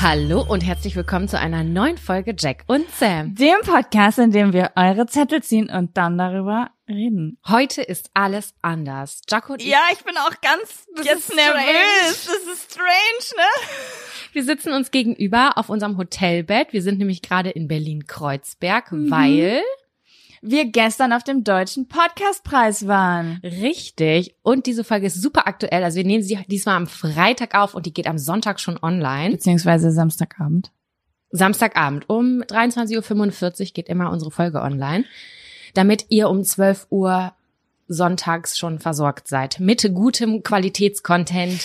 Hallo und herzlich willkommen zu einer neuen Folge Jack und Sam. Dem Podcast, in dem wir eure Zettel ziehen und dann darüber reden. Heute ist alles anders. Jack und ich, Ja, ich bin auch ganz Das jetzt nervös. Das ist strange, ne? wir sitzen uns gegenüber auf unserem Hotelbett. Wir sind nämlich gerade in Berlin-Kreuzberg, weil Wir gestern auf dem Deutschen Podcastpreis waren. Richtig. Und diese Folge ist super aktuell. Also wir nehmen sie diesmal am Freitag auf und die geht am Sonntag schon online. Beziehungsweise Samstagabend. Samstagabend um 23.45 Uhr geht immer unsere Folge online, damit ihr um 12 Uhr sonntags schon versorgt seid mit gutem Qualitätscontent.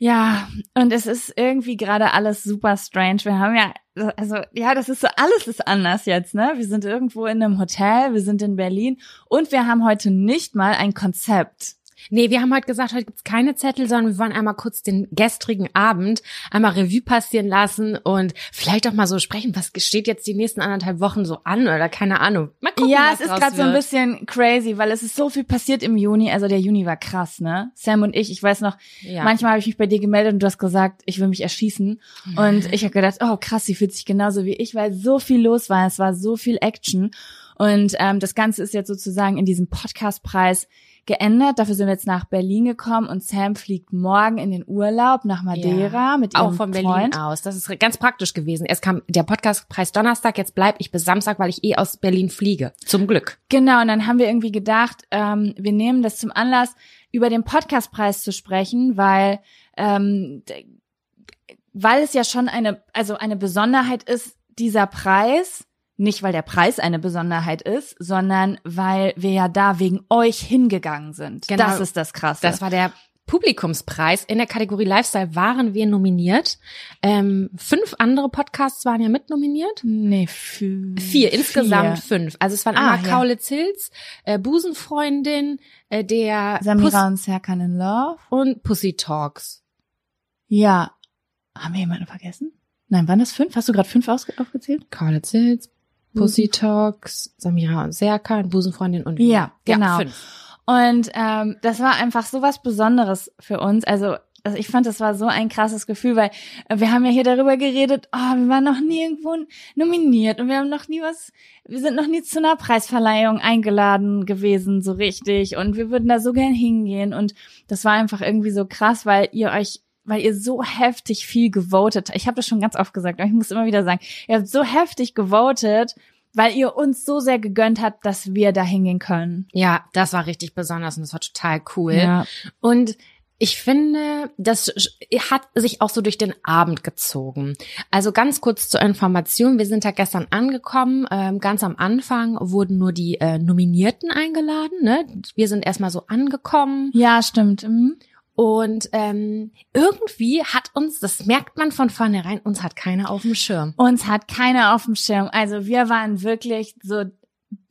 Ja, und es ist irgendwie gerade alles super strange. Wir haben ja, also ja, das ist so, alles ist anders jetzt, ne? Wir sind irgendwo in einem Hotel, wir sind in Berlin und wir haben heute nicht mal ein Konzept. Nee, wir haben heute gesagt, heute gibt's keine Zettel, sondern wir wollen einmal kurz den gestrigen Abend einmal Revue passieren lassen und vielleicht auch mal so sprechen, was steht jetzt die nächsten anderthalb Wochen so an oder keine Ahnung. Mal gucken, ja, es ist gerade so ein bisschen crazy, weil es ist so viel passiert im Juni. Also der Juni war krass, ne? Sam und ich, ich weiß noch, Ja. manchmal habe ich mich bei dir gemeldet und du hast gesagt, ich will mich erschießen. Und ich habe gedacht, oh krass, sie fühlt sich genauso wie ich, weil so viel los war. Es war so viel Action. Und ähm, das Ganze ist jetzt sozusagen in diesem Podcastpreis geändert. Dafür sind wir jetzt nach Berlin gekommen und Sam fliegt morgen in den Urlaub nach Madeira mit ihrem auch von Berlin Freund. aus. Das ist ganz praktisch gewesen. Erst kam der Podcastpreis Donnerstag, jetzt bleib ich bis Samstag, weil ich eh aus Berlin fliege. Zum Glück. Genau, und dann haben wir irgendwie gedacht, ähm, wir nehmen das zum Anlass, über den Podcastpreis zu sprechen, weil ähm, weil es ja schon eine, also eine Besonderheit ist, dieser Preis, nicht weil der Preis eine Besonderheit ist, sondern weil wir ja da wegen euch hingegangen sind. Genau. Das ist das Krasse. Das war der Publikumspreis. In der Kategorie Lifestyle waren wir nominiert. Ähm, fünf andere Podcasts waren ja mitnominiert. nee, für, Vier, insgesamt fünf. Also es waren Ah, einmal ja. Kaulitz Hills, äh, Busenfreundin, äh, der Samira und Serkan in Love. Und Pussy Talks. Ja. Haben wir jemanden vergessen? Nein, waren das fünf? Hast du gerade fünf aufgezählt? Kaulitz Hills, Pussy Talks, Samira und Serkan, Busenfreundin und Ja, genau. Ja. Und ähm, das war einfach so was Besonderes für uns. Also, also ich fand, das war so ein krasses Gefühl, weil äh, wir haben ja hier darüber geredet, oh, wir waren noch nie irgendwo nominiert und wir haben noch nie was, wir sind noch nie zu einer Preisverleihung eingeladen gewesen, so richtig. Und wir würden da so gern hingehen. Und das war einfach irgendwie so krass, weil ihr euch weil ihr so heftig viel gewotet. Ich habe das schon ganz oft gesagt, aber ich muss immer wieder sagen, ihr habt so heftig gewotet, weil ihr uns so sehr gegönnt habt, dass wir da hingehen können. Ja, das war richtig besonders und das war total cool. Ja. Und Ich finde, das hat sich auch so durch den Abend gezogen. Also ganz kurz zur Information, wir sind da gestern angekommen. Ähm, ganz am Anfang wurden nur die äh, Nominierten eingeladen. Ne? Wir sind erstmal so angekommen. Ja, stimmt. Mhm. Und ähm, irgendwie hat uns, das merkt man von vornherein, uns hat keiner auf dem Schirm. Uns hat keiner auf dem Schirm. Also wir waren wirklich so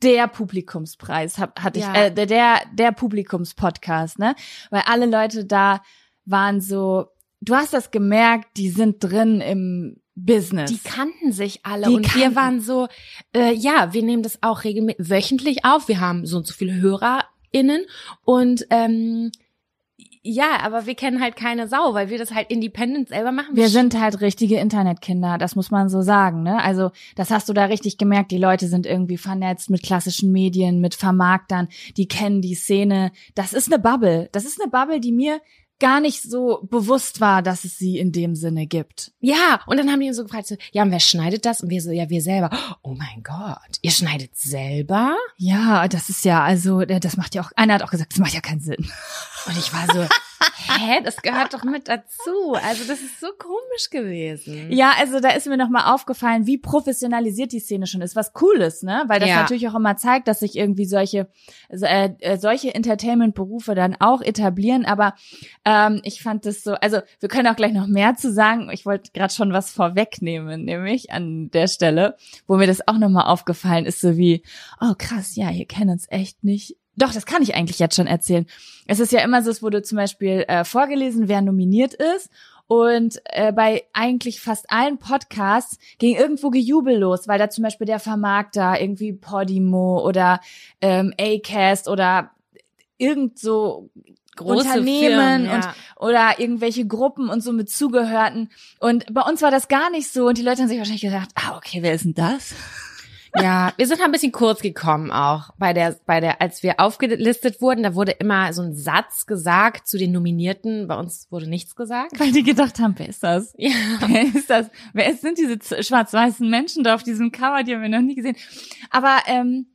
der Publikumspreis hab, hatte Ja. ich äh, der der Publikumspodcast, ne? Weil alle Leute da waren so du hast das gemerkt, die sind drin im Business. Die kannten sich alle Die und wir kannten- waren so, äh, ja, wir nehmen das auch regelmäßig wöchentlich auf. Wir haben so und so viele HörerInnen und ähm, ja, aber wir kennen halt keine Sau, weil wir das halt independent selber machen. wir sind halt richtige Internetkinder, das muss man so sagen, ne? Also, das hast du da richtig gemerkt, die Leute sind irgendwie vernetzt mit klassischen Medien, mit Vermarktern, die kennen die Szene. Das ist eine Bubble. Das ist eine Bubble, die mir gar nicht so bewusst war, dass es sie in dem Sinne gibt. Ja, und dann haben die uns so gefragt, so, ja, und wer schneidet das? Und wir so, ja, wir selber. Oh mein Gott, ihr schneidet selber? Ja, das ist ja, also, das macht ja auch, einer hat auch gesagt, das macht ja keinen Sinn. Und ich war so, hä, das gehört doch mit dazu. Also das ist so komisch gewesen. Ja, also da ist mir nochmal aufgefallen, wie professionalisiert die Szene schon ist, was cool ist, ne? Weil das Ja. natürlich auch immer zeigt, dass sich irgendwie solche, äh, äh, solche Entertainment-Berufe dann auch etablieren. Aber ähm, ich fand das so, also wir können auch gleich noch mehr zu sagen. Ich wollte gerade schon was vorwegnehmen, nämlich an der Stelle, wo mir das auch nochmal aufgefallen ist, so wie, oh krass, ja, ihr kennt uns echt nicht. Doch, das kann ich eigentlich jetzt schon erzählen. Es ist ja immer so, es wurde zum Beispiel äh, vorgelesen, wer nominiert ist. Und äh, bei eigentlich fast allen Podcasts ging irgendwo Gejubel los, weil da zum Beispiel der Vermarkter, irgendwie Podimo oder ähm, Acast oder irgend so Unternehmen Firmen, ja. und oder irgendwelche Gruppen und so mit zugehörten. Und bei uns war das gar nicht so. Und die Leute haben sich wahrscheinlich gedacht, ah, okay, wer ist denn das? Ja, wir sind ein bisschen kurz gekommen auch bei der, bei der, als wir aufgelistet wurden, da wurde immer so ein Satz gesagt zu den Nominierten. Bei uns wurde nichts gesagt. Weil die gedacht haben, wer ist das? Ja. Wer ist das? Wer ist, sind diese schwarz-weißen Menschen da auf diesem Cover? Die haben wir noch nie gesehen. Aber ähm,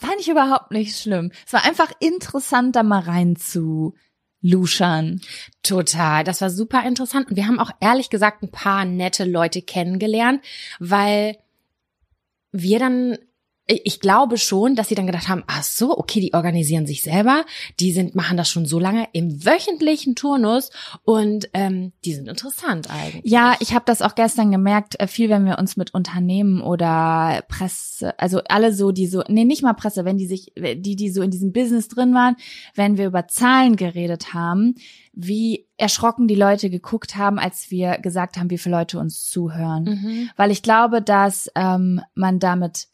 fand ich überhaupt nicht schlimm. Es war einfach interessant, da mal rein zu luschern. Total. Das war super interessant. Und wir haben auch ehrlich gesagt ein paar nette Leute kennengelernt, weil wir dann, ich glaube schon, dass sie dann gedacht haben, ach so, okay, die organisieren sich selber, die sind, machen das schon so lange im wöchentlichen Turnus und ähm, die sind interessant eigentlich. Ja, ich habe das auch gestern gemerkt, äh, viel, wenn wir uns mit Unternehmen oder Presse, also alle so, die so, nee, nicht mal Presse, wenn die sich, die, die so in diesem Business drin waren, wenn wir über Zahlen geredet haben, wie erschrocken die Leute geguckt haben, als wir gesagt haben, wie viele Leute uns zuhören. Mhm. Weil ich glaube, dass ähm, man damit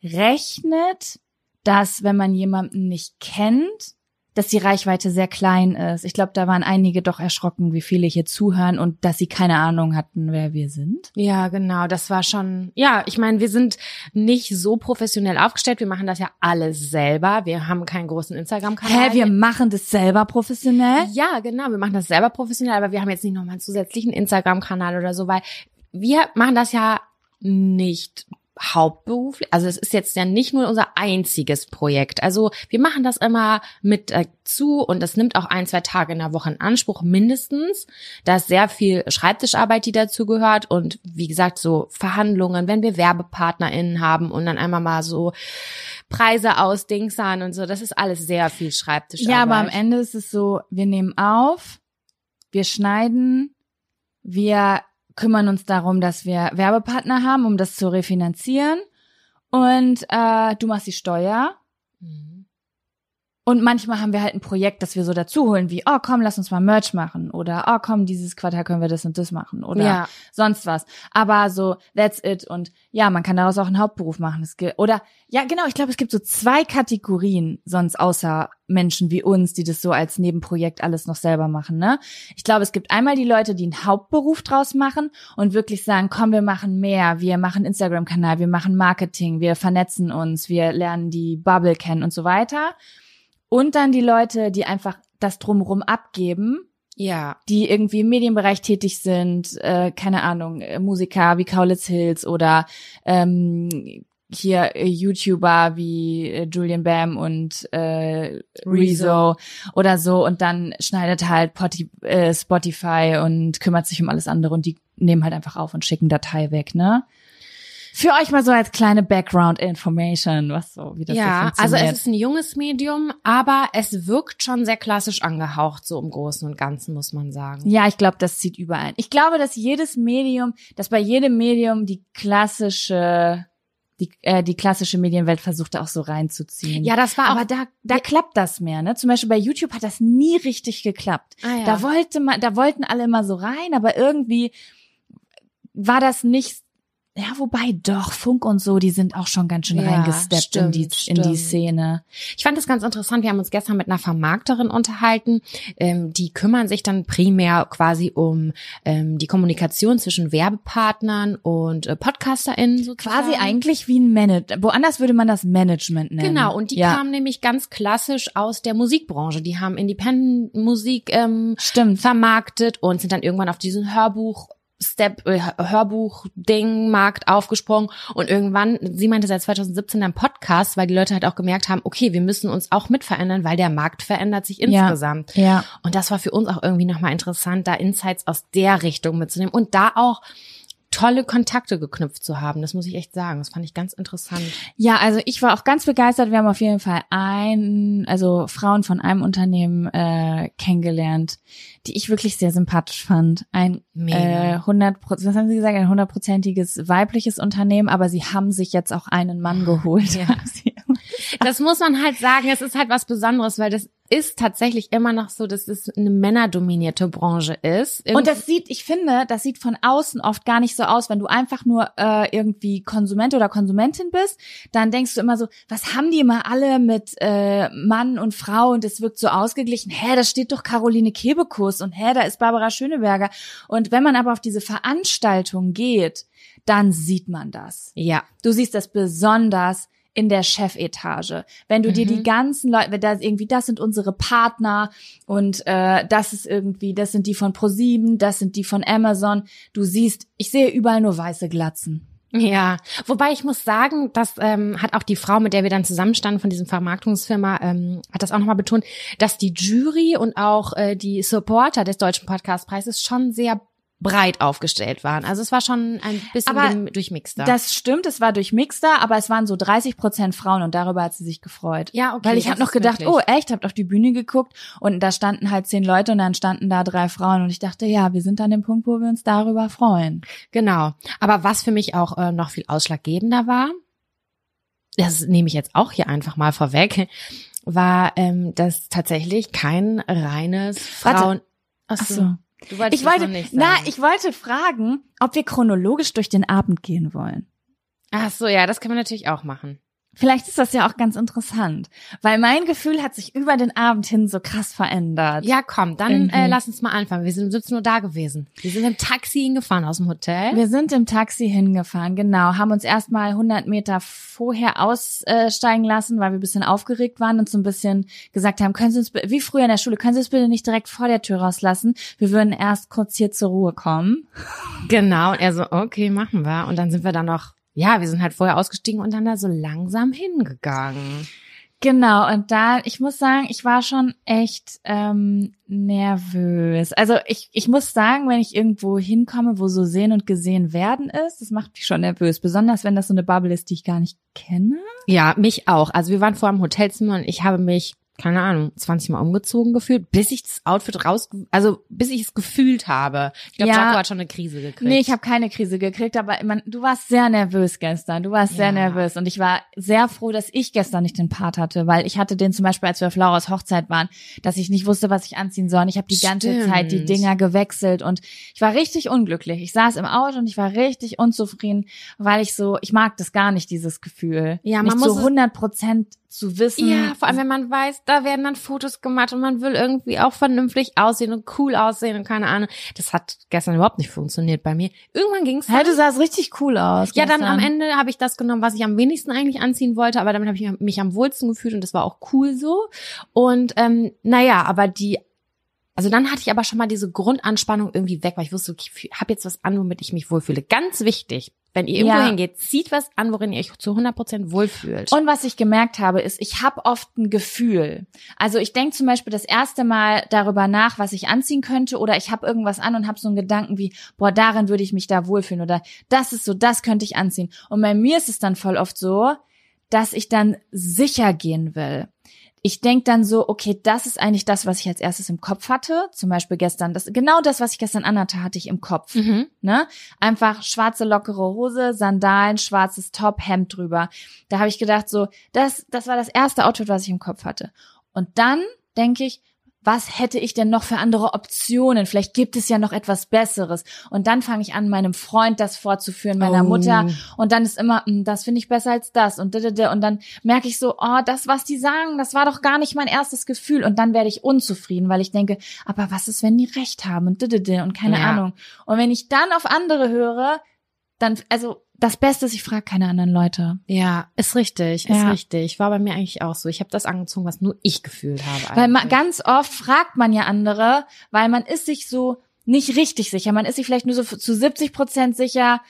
rechnet, dass wenn man jemanden nicht kennt, dass die Reichweite sehr klein ist. Ich glaube, da waren einige doch erschrocken, wie viele hier zuhören und dass sie keine Ahnung hatten, wer wir sind. Ja, genau. Das war schon, ja, ich meine, wir sind nicht so professionell aufgestellt. Wir machen das ja alles selber. Wir haben keinen großen Instagram-Kanal. Hä, wir machen das selber professionell? Ja, genau. Wir machen das selber professionell, aber wir haben jetzt nicht nochmal einen zusätzlichen Instagram-Kanal oder so, weil wir machen das ja nicht hauptberuflich. Also es ist jetzt ja nicht nur unser einziges Projekt. Also wir machen das immer mit dazu und das nimmt auch ein, zwei Tage in der Woche in Anspruch mindestens. Da ist sehr viel Schreibtischarbeit, die dazu gehört und wie gesagt so Verhandlungen, wenn wir WerbepartnerInnen haben und dann einmal mal so Preise ausdingsern und so. Das ist alles sehr viel Schreibtischarbeit. Ja, aber am Ende ist es so, wir nehmen auf, wir schneiden, wir kümmern uns darum, dass wir Werbepartner haben, um das zu refinanzieren. Und äh, du machst die Steuer. Mhm. Und manchmal haben wir halt ein Projekt, das wir so dazu holen, wie, oh komm, lass uns mal Merch machen. Oder, oh komm, dieses Quartal können wir das und das machen. Oder Ja. sonst was. Aber so, that's it. Und ja, man kann daraus auch einen Hauptberuf machen. Es gibt, oder, ja, genau, ich glaube, es gibt so zwei Kategorien sonst außer Menschen wie uns, die das so als Nebenprojekt alles noch selber machen, ne? Ich glaube, es gibt einmal die Leute, die einen Hauptberuf draus machen und wirklich sagen, komm, wir machen mehr, wir machen Instagram-Kanal, wir machen Marketing, wir vernetzen uns, wir lernen die Bubble kennen und so weiter. Und dann die Leute, die einfach das drumherum abgeben, Ja. die irgendwie im Medienbereich tätig sind, äh, keine Ahnung, äh, Musiker wie Kaulitz Hills oder ähm, hier äh, YouTuber wie äh, Julian Bam und äh, Rezo oder so und dann schneidet halt Poti, äh, Spotify und kümmert sich um alles andere und die nehmen halt einfach auf und schicken Datei weg, ne? Für euch mal so als kleine Background Information, was so, wie das ja, so also funktioniert. es ist ein junges Medium, aber es wirkt schon sehr klassisch angehaucht, so im Großen und Ganzen, muss man sagen. Ja, ich glaube, das zieht überall. Ich glaube, dass jedes Medium, dass bei jedem Medium die klassische, die, äh, die klassische Medienwelt versucht auch so reinzuziehen. Ja, das war aber auch, da, da klappt das mehr, ne? Zum Beispiel bei YouTube hat das nie richtig geklappt. ah, ja. Da wollte man, da wollten alle immer so rein, aber irgendwie war das nicht. Ja, wobei doch Funk und so, die sind auch schon ganz schön Ja, reingesteppt in die stimmt, in die stimmt. Szene. Ich fand das ganz interessant. Wir haben uns gestern mit einer Vermarkterin unterhalten. Ähm, die kümmern sich dann primär quasi um ähm, die Kommunikation zwischen Werbepartnern und äh, PodcasterInnen sozusagen. Quasi eigentlich wie ein Manager. Woanders würde man das Management nennen. Genau, und die ja, kamen nämlich ganz klassisch aus der Musikbranche. Die haben Independent-Musik ähm, stimmt. vermarktet und sind dann irgendwann auf diesen Hörbuch Step äh, Hörbuch Ding Markt aufgesprungen und irgendwann sie meinte seit 2017 dann Podcast, weil die Leute halt auch gemerkt haben, okay, wir müssen uns auch mit verändern, weil der Markt verändert sich Ja. insgesamt. Ja. Und das war für uns auch irgendwie nochmal interessant, da Insights aus der Richtung mitzunehmen und da auch tolle Kontakte geknüpft zu haben. Das muss ich echt sagen. Das fand ich ganz interessant. Ja, also ich war auch ganz begeistert. Wir haben auf jeden Fall ein, also Frauen von einem Unternehmen äh, kennengelernt, die ich wirklich sehr sympathisch fand. Ein Mega. äh, 100, was haben Sie gesagt, ein hundertprozentiges weibliches Unternehmen, aber sie haben sich jetzt auch einen Mann geholt. Ja. Das muss man halt sagen. Es ist halt was Besonderes, weil das ist tatsächlich immer noch so, dass es eine männerdominierte Branche ist. Und das sieht, ich finde, das sieht von außen oft gar nicht so aus, wenn du einfach nur äh, irgendwie Konsument oder Konsumentin bist, dann denkst du immer so, was haben die immer alle mit äh, Mann und Frau und es wirkt so ausgeglichen. Hä, da steht doch Caroline Kebekus und hä, da ist Barbara Schöneberger. Und wenn man aber auf diese Veranstaltung geht, dann sieht man das. ja. Du siehst das besonders in der Chefetage. Wenn du dir die ganzen Leute, wenn da irgendwie, das sind unsere Partner und äh, das ist irgendwie, das sind die von ProSieben, das sind die von Amazon. Du siehst, ich sehe überall nur weiße Glatzen. Ja, wobei ich muss sagen, das ähm, hat auch die Frau, mit der wir dann zusammenstanden von diesem Vermarktungsfirma, ähm, hat das auch nochmal betont, dass die Jury und auch äh, die Supporter des Deutschen Podcastpreises schon sehr breit aufgestellt waren. Also es war schon ein bisschen Aber durchmixter. Das stimmt, es war durchmixter, aber es waren so 30 Prozent Frauen und darüber hat sie sich gefreut. Ja, okay, Weil ich habe noch gedacht, wirklich- oh echt, habt auf die Bühne geguckt und da standen halt zehn Leute und dann standen da drei Frauen und ich dachte, ja, wir sind an dem Punkt, wo wir uns darüber freuen. Genau. Aber was für mich auch äh, noch viel ausschlaggebender war, das nehme ich jetzt auch hier einfach mal vorweg, war, ähm, dass tatsächlich kein reines Warte. Frauen. Ach Ach so. Du wolltest Ich wollte, nicht na, sagen. ich wollte fragen, ob wir chronologisch durch den Abend gehen wollen. Ach so, ja, das kann man natürlich auch machen. Vielleicht ist das ja auch ganz interessant, weil mein Gefühl hat sich über den Abend hin so krass verändert. Ja, komm, dann Irgendwie. äh, lass uns mal anfangen. Wir sind um 17 Uhr da gewesen. Wir sind im Taxi hingefahren aus dem Hotel. Wir sind im Taxi hingefahren, genau, haben uns erstmal 100 Meter vorher aussteigen lassen, weil wir ein bisschen aufgeregt waren und so ein bisschen gesagt haben, können Sie uns, wie früher in der Schule, können Sie uns bitte nicht direkt vor der Tür rauslassen? Wir würden erst kurz hier zur Ruhe kommen. Genau, und er so, okay, machen wir. Und dann sind wir dann noch, ja, wir sind halt vorher ausgestiegen und dann da so langsam hingegangen. Genau, und da, ich muss sagen, ich war schon echt ähm, nervös. Also ich, ich muss sagen, wenn ich irgendwo hinkomme, wo so sehen und gesehen werden ist, das macht mich schon nervös. Besonders wenn das so eine Bubble ist, die ich gar nicht kenne. Ja, mich auch. Also wir waren vor dem Hotelzimmer und ich habe mich, keine Ahnung, 20 Mal umgezogen gefühlt, bis ich das Outfit raus, also bis ich es gefühlt habe. Ich glaube, Ja. Jaco hat schon eine Krise gekriegt. Nee, ich habe keine Krise gekriegt, aber man, du warst sehr nervös gestern. Du warst sehr Ja. nervös und ich war sehr froh, dass ich gestern nicht den Part hatte, weil ich hatte den zum Beispiel, als wir auf Lauras Hochzeit waren, dass ich nicht wusste, was ich anziehen soll. Und ich habe die ganze Stimmt. Zeit die Dinger gewechselt und ich war richtig unglücklich. Ich saß im Auto und ich war richtig unzufrieden, weil ich so, ich mag das gar nicht, dieses Gefühl. Ja, man nicht muss so es- 100 Prozent zu wissen. Ja, vor allem wenn man weiß, da werden dann Fotos gemacht und man will irgendwie auch vernünftig aussehen und cool aussehen und keine Ahnung. Das hat gestern überhaupt nicht funktioniert bei mir. Irgendwann ging's Hey, du sahst richtig cool aus. Ja, dann am Ende habe ich das genommen, was ich am wenigsten eigentlich anziehen wollte, aber damit habe ich mich am wohlsten gefühlt und das war auch cool so. Und ähm, naja, aber die, also dann hatte ich aber schon mal diese Grundanspannung irgendwie weg, weil ich wusste, okay, ich habe jetzt was an, womit ich mich wohlfühle. Ganz wichtig Wenn ihr irgendwo Ja. hingeht, zieht was an, worin ihr euch zu 100% wohlfühlt. Und was ich gemerkt habe, ist, ich habe oft ein Gefühl. Also ich denke zum Beispiel das erste Mal darüber nach, was ich anziehen könnte, oder ich habe irgendwas an und habe so einen Gedanken wie, boah, darin würde ich mich da wohlfühlen, oder das ist so, das könnte ich anziehen. Und bei mir ist es dann voll oft so, dass ich dann sicher gehen will. Ich denk dann so, okay, das ist eigentlich das, was ich als erstes im Kopf hatte. Zum Beispiel gestern, das genau das, was ich gestern anhatte, hatte ich im Kopf. mhm. Ne? Einfach schwarze lockere Hose, Sandalen, schwarzes Top, Hemd drüber. Da habe ich gedacht, so, das, das war das erste Outfit, was ich im Kopf hatte. Und dann denke ich, was hätte ich denn noch für andere Optionen? Vielleicht gibt es ja noch etwas Besseres. Und dann fange ich an, meinem Freund das vorzuführen, meiner Oh. Mutter. Und dann ist immer, "Hm, das finde ich besser als das. Und, und dann merke ich so, oh, das, was die sagen, das war doch gar nicht mein erstes Gefühl. Und dann werde ich unzufrieden, weil ich denke, aber was ist, wenn die recht haben? Und, und keine Ja. Ahnung. Und wenn ich dann auf andere höre, dann, also das Beste ist, ich frage keine anderen Leute. Ja, ist richtig, ist Ja. richtig. War bei mir eigentlich auch so. Ich habe das angezogen, was nur ich gefühlt habe. Weil man, eigentlich. ganz oft fragt man ja andere, weil man ist sich so nicht richtig sicher. Man ist sich vielleicht nur so zu 70 Prozent sicher,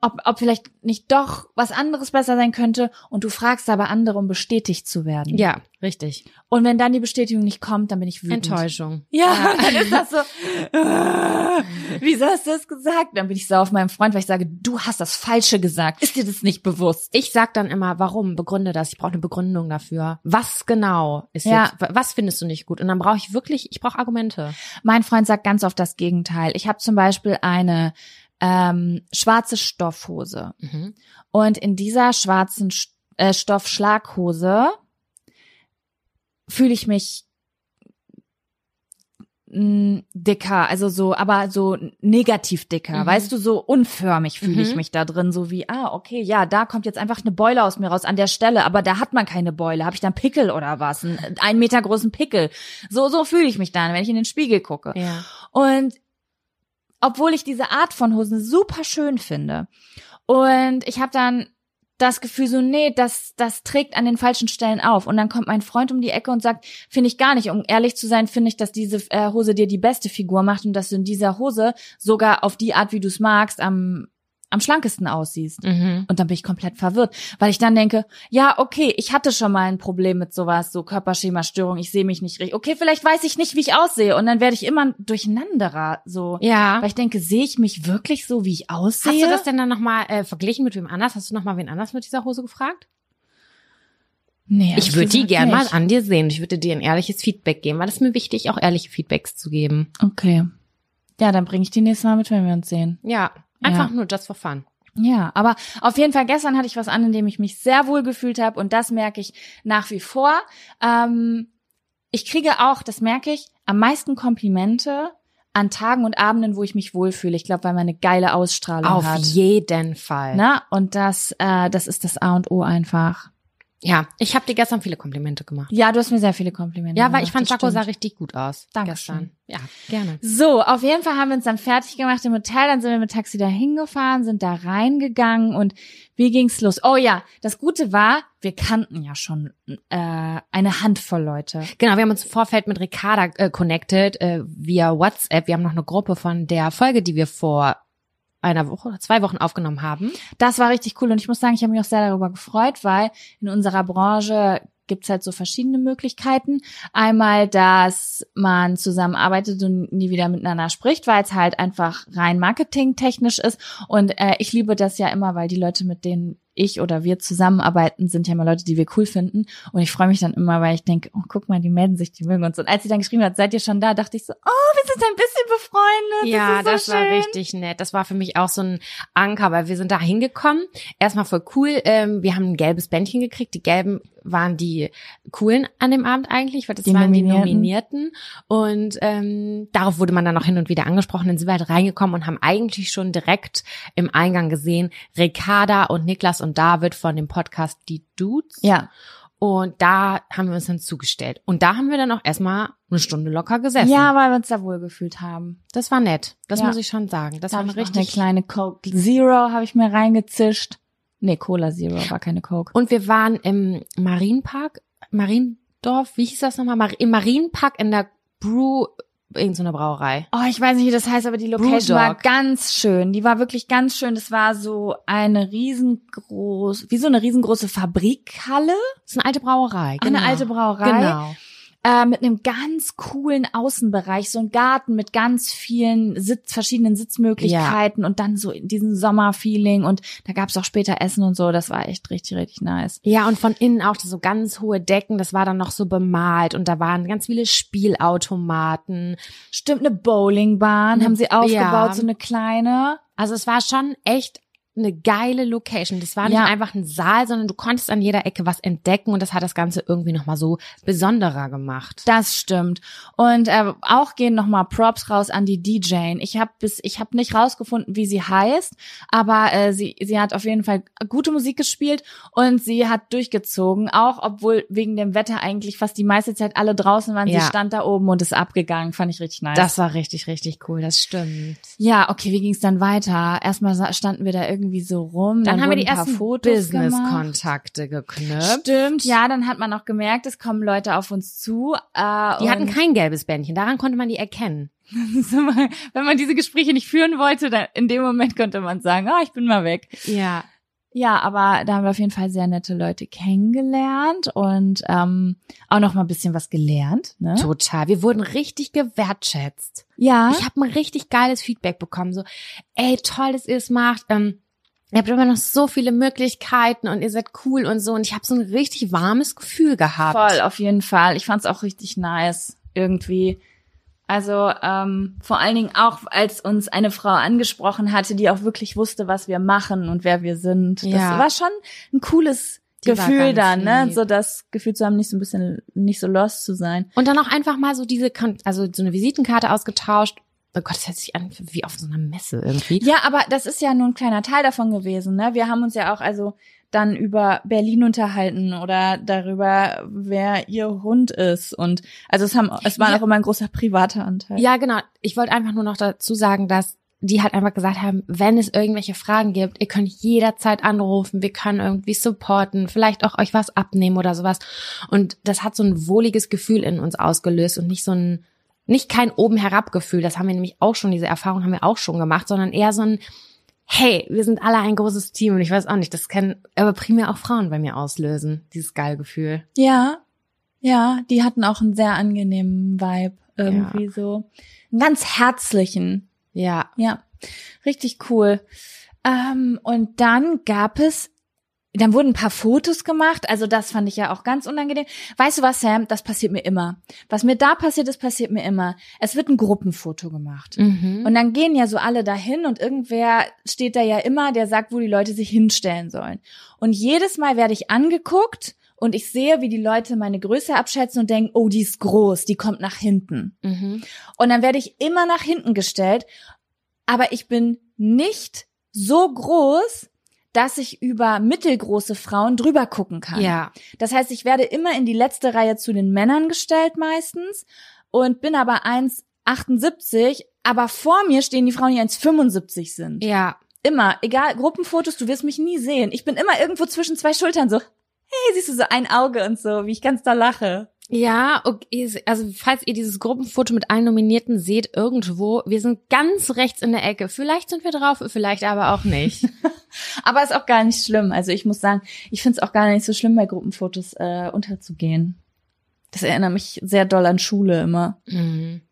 ob, ob vielleicht nicht doch was anderes besser sein könnte. Und du fragst aber andere, um bestätigt zu werden. Ja, richtig. Und wenn dann die Bestätigung nicht kommt, dann bin ich wütend. Enttäuschung. Ja, dann ist das so, äh, wieso hast du das gesagt? Dann bin ich sauer auf meinen Freund, weil ich sage, du hast das Falsche gesagt. Ist dir das nicht bewusst? Ich sag dann immer, warum? Begründe das. Ich brauche eine Begründung dafür. Was genau ist Ja. jetzt? Was findest du nicht gut? Und dann brauche ich wirklich, ich brauche Argumente. Mein Freund sagt ganz oft das Gegenteil. Ich habe zum Beispiel eine ähm, schwarze Stoffhose. Mhm. Und in dieser schwarzen Sch- äh, Stoffschlaghose fühle ich mich mh, dicker, also so, aber so negativ dicker, Mhm. weißt du, so unförmig fühle ich Mhm. mich da drin, so wie, ah, okay, ja, da kommt jetzt einfach eine Beule aus mir raus an der Stelle, aber da hat man keine Beule, habe ich dann Pickel oder was, einen, einen Meter großen Pickel, so, so fühle ich mich dann, wenn ich in den Spiegel gucke. Ja. Und obwohl ich diese Art von Hosen super schön finde. Und ich habe dann das Gefühl so, nee, das, das trägt an den falschen Stellen auf. Und dann kommt mein Freund um die Ecke und sagt, finde ich gar nicht. Um ehrlich zu sein, finde ich, dass diese äh, Hose dir die beste Figur macht und dass du in dieser Hose sogar auf die Art, wie du es magst, am, am schlankesten aussiehst. Mhm. Und dann bin ich komplett verwirrt, weil ich dann denke, ja, okay, ich hatte schon mal ein Problem mit sowas, so Körperschema-Störung, ich sehe mich nicht richtig. Okay, vielleicht weiß ich nicht, wie ich aussehe und dann werde ich immer durcheinanderer, so. Ja. Weil ich denke, sehe ich mich wirklich so, wie ich aussehe? Hast du das denn dann nochmal äh, verglichen mit wem anders? Hast du nochmal wen anders mit dieser Hose gefragt? Nee, Ich würde die gern mal an dir sehen. Ich würde dir ein ehrliches Feedback geben, weil es mir wichtig, auch ehrliche Feedbacks zu geben. Okay. Ja, dann bringe ich die nächste Mal mit, wenn wir uns sehen. Ja, einfach Ja. nur just for fun. Ja, aber auf jeden Fall gestern hatte ich was an, in dem ich mich sehr wohl gefühlt habe und das merke ich nach wie vor. Ähm, ich kriege auch, das merke ich, am meisten Komplimente an Tagen und Abenden, wo ich mich wohlfühle. Ich glaube, weil man eine geile Ausstrahlung Auf hat. jeden Fall. Na, und das, äh, das ist das A und O einfach. Ja, ich habe dir gestern viele Komplimente gemacht. Ja, du hast mir sehr viele Komplimente Ja, weil ich gemacht, fand, Jaco sah richtig gut aus. Dankeschön. Gestern. Ja, gerne. So, auf jeden Fall haben wir uns dann fertig gemacht im Hotel, dann sind wir mit Taxi da hingefahren, sind da reingegangen und wie ging's los? Oh ja, das Gute war, wir kannten ja schon äh, eine Handvoll Leute. Genau, wir haben uns im Vorfeld mit Ricarda äh, connected äh, via WhatsApp. Wir haben noch eine Gruppe von der Folge, die wir vor einer Woche oder zwei Wochen aufgenommen haben. Das war richtig cool und ich muss sagen, ich habe mich auch sehr darüber gefreut, weil in unserer Branche gibt's halt so verschiedene Möglichkeiten. Einmal, dass man zusammenarbeitet und nie wieder miteinander spricht, weil es halt einfach rein marketingtechnisch ist. Und äh, ich liebe das ja immer, weil die Leute, mit denen ich oder wir zusammenarbeiten, sind ja immer Leute, die wir cool finden. Und ich freue mich dann immer, weil ich denke, oh, guck mal, die melden sich, die mögen uns. Und als sie dann geschrieben hat, seid ihr schon da, dachte ich so, oh, wir sind ein bisschen befreundet. Ja, das, das, ist so war schön. richtig nett. Das war für mich auch so ein Anker, weil wir sind da hingekommen. Erstmal voll cool. Ähm, wir haben ein gelbes Bändchen gekriegt. Die gelben waren die coolen an dem Abend eigentlich, weil das Die waren die Nominierten. Nominierten. Und ähm, darauf wurde man dann noch hin und wieder angesprochen. Dann sind wir halt reingekommen und haben eigentlich schon direkt im Eingang gesehen, Ricarda und Niklas und David von dem Podcast Die Dudes. Ja, Und da haben wir uns dann zugestellt. Und da haben wir dann auch erstmal eine Stunde locker gesessen. ja, weil wir uns da wohl gefühlt haben. Das war nett. Das Ja. muss ich schon sagen. Das Da war eine ich noch eine richtig kleine Coke Zero habe ich mir reingezischt. Nee, Cola Zero war keine Coke. Und wir waren im Marienpark, Mariendorf, wie hieß das nochmal? Im Marienpark in der Brew irgendeine Brauerei. Oh, ich weiß nicht, wie das heißt, aber die Location war Brewdog. ganz schön. Die war wirklich ganz schön. Das war so eine riesengroß, wie so eine riesengroße Fabrikhalle. Das ist eine alte Brauerei. Genau. Eine alte Brauerei. Genau. Äh, mit einem ganz coolen Außenbereich, so ein Garten mit ganz vielen Sitz, verschiedenen Sitzmöglichkeiten und dann so in diesem Sommerfeeling und da gab's auch später Essen und so, das war echt richtig, richtig nice. Ja, und von innen auch so ganz hohe Decken, das war dann noch so bemalt und da waren ganz viele Spielautomaten. Stimmt, eine Bowlingbahn haben sie aufgebaut, Ja. so eine kleine. Also es war schon echt eine geile Location. Das war nicht Ja. einfach ein Saal, sondern du konntest an jeder Ecke was entdecken und das hat das Ganze irgendwie nochmal so besonderer gemacht. Das stimmt. Und äh, auch gehen nochmal Props raus an die DJ. Ich habe bis ich habe nicht rausgefunden, wie sie heißt, aber äh, sie sie hat auf jeden Fall gute Musik gespielt und sie hat durchgezogen, auch obwohl wegen dem Wetter eigentlich fast die meiste Zeit alle draußen waren. Ja. Sie stand da oben und ist abgegangen, fand ich richtig nice. Das war richtig, richtig cool, das stimmt. ja, okay, wie ging's dann weiter? Erstmal standen wir da irgendwie so rum, Dann, haben wir die ersten. Business-Kontakte geknüpft. Stimmt, ja, dann hat man auch gemerkt, es kommen Leute auf uns zu. Äh, Die hatten kein gelbes Bändchen, daran konnte man die erkennen. Wenn man diese Gespräche nicht führen wollte, dann in dem Moment könnte man sagen, ah, ich bin mal weg. Ja. Ja, aber da haben wir auf jeden Fall sehr nette Leute kennengelernt und ähm, auch noch mal ein bisschen was gelernt. Ne? Total. Wir wurden richtig gewertschätzt. Ja, Ich habe ein richtig geiles Feedback bekommen. So, ey, toll, dass ihr es macht. Ähm, ihr habt immer noch so viele Möglichkeiten und ihr seid cool und so. Und ich habe so ein richtig warmes Gefühl gehabt. voll, auf jeden Fall. Ich fand's auch richtig nice irgendwie. Also ähm, vor allen Dingen auch, als uns eine Frau angesprochen hatte, die auch wirklich wusste, was wir machen und wer wir sind. Das Ja. war schon ein cooles Die Gefühl dann, ne? lieb. So das Gefühl zu haben, nicht so ein bisschen, nicht so lost zu sein. Und dann auch einfach mal so diese, also so eine Visitenkarte ausgetauscht. Oh Gott, das hört sich an wie auf so einer Messe irgendwie. Ja, aber das ist ja nur ein kleiner Teil davon gewesen. Ne? Wir haben uns ja auch also dann über Berlin unterhalten oder darüber, wer ihr Hund ist. Und also es haben, es war Ja. auch immer ein großer privater Anteil. Ja, genau. Ich wollte einfach nur noch dazu sagen, dass die halt einfach gesagt haben, wenn es irgendwelche Fragen gibt, ihr könnt jederzeit anrufen, wir können irgendwie supporten, vielleicht auch euch was abnehmen oder sowas. Und das hat so ein wohliges Gefühl in uns ausgelöst und nicht so ein, nicht kein oben herab Gefühl. Das haben wir nämlich auch schon, diese Erfahrung haben wir auch schon gemacht, sondern eher so ein, hey, wir sind alle ein großes Team und ich weiß auch nicht, das können aber primär auch Frauen bei mir auslösen, dieses geile Gefühl. Ja, ja, die hatten auch einen sehr angenehmen Vibe irgendwie so. Einen ganz herzlichen. Ja. Ja, richtig cool. Ähm, und dann gab es, dann wurden ein paar Fotos gemacht. Also das fand ich ja auch ganz unangenehm. Weißt du was, Sam? Das passiert mir immer. Was mir da passiert ist, passiert mir immer. Es wird ein Gruppenfoto gemacht. Mhm. Und dann gehen ja so alle dahin und irgendwer steht da ja immer, der sagt, wo die Leute sich hinstellen sollen. Und jedes Mal werde ich angeguckt und ich sehe, wie die Leute meine Größe abschätzen und denken, oh, die ist groß, die kommt nach hinten. mhm. Und dann werde ich immer nach hinten gestellt, aber ich bin nicht so groß, dass ich über mittelgroße Frauen drüber gucken kann. Ja. Das heißt, ich werde immer in die letzte Reihe zu den Männern gestellt meistens und bin aber 1,78, aber vor mir stehen die Frauen, die 1,75 sind. Ja. Immer, egal, Gruppenfotos, du wirst mich nie sehen. Ich bin immer irgendwo zwischen zwei Schultern so, hey, siehst du so ein Auge und so, wie ich ganz da lache. Ja, okay. Also falls ihr dieses Gruppenfoto mit allen Nominierten seht, irgendwo, wir sind ganz rechts in der Ecke. Vielleicht sind wir drauf, vielleicht aber auch nicht. Aber ist auch gar nicht schlimm. Also ich muss sagen, ich finde es auch gar nicht so schlimm, bei Gruppenfotos äh, unterzugehen. Das erinnert mich sehr doll an Schule immer. Mhm.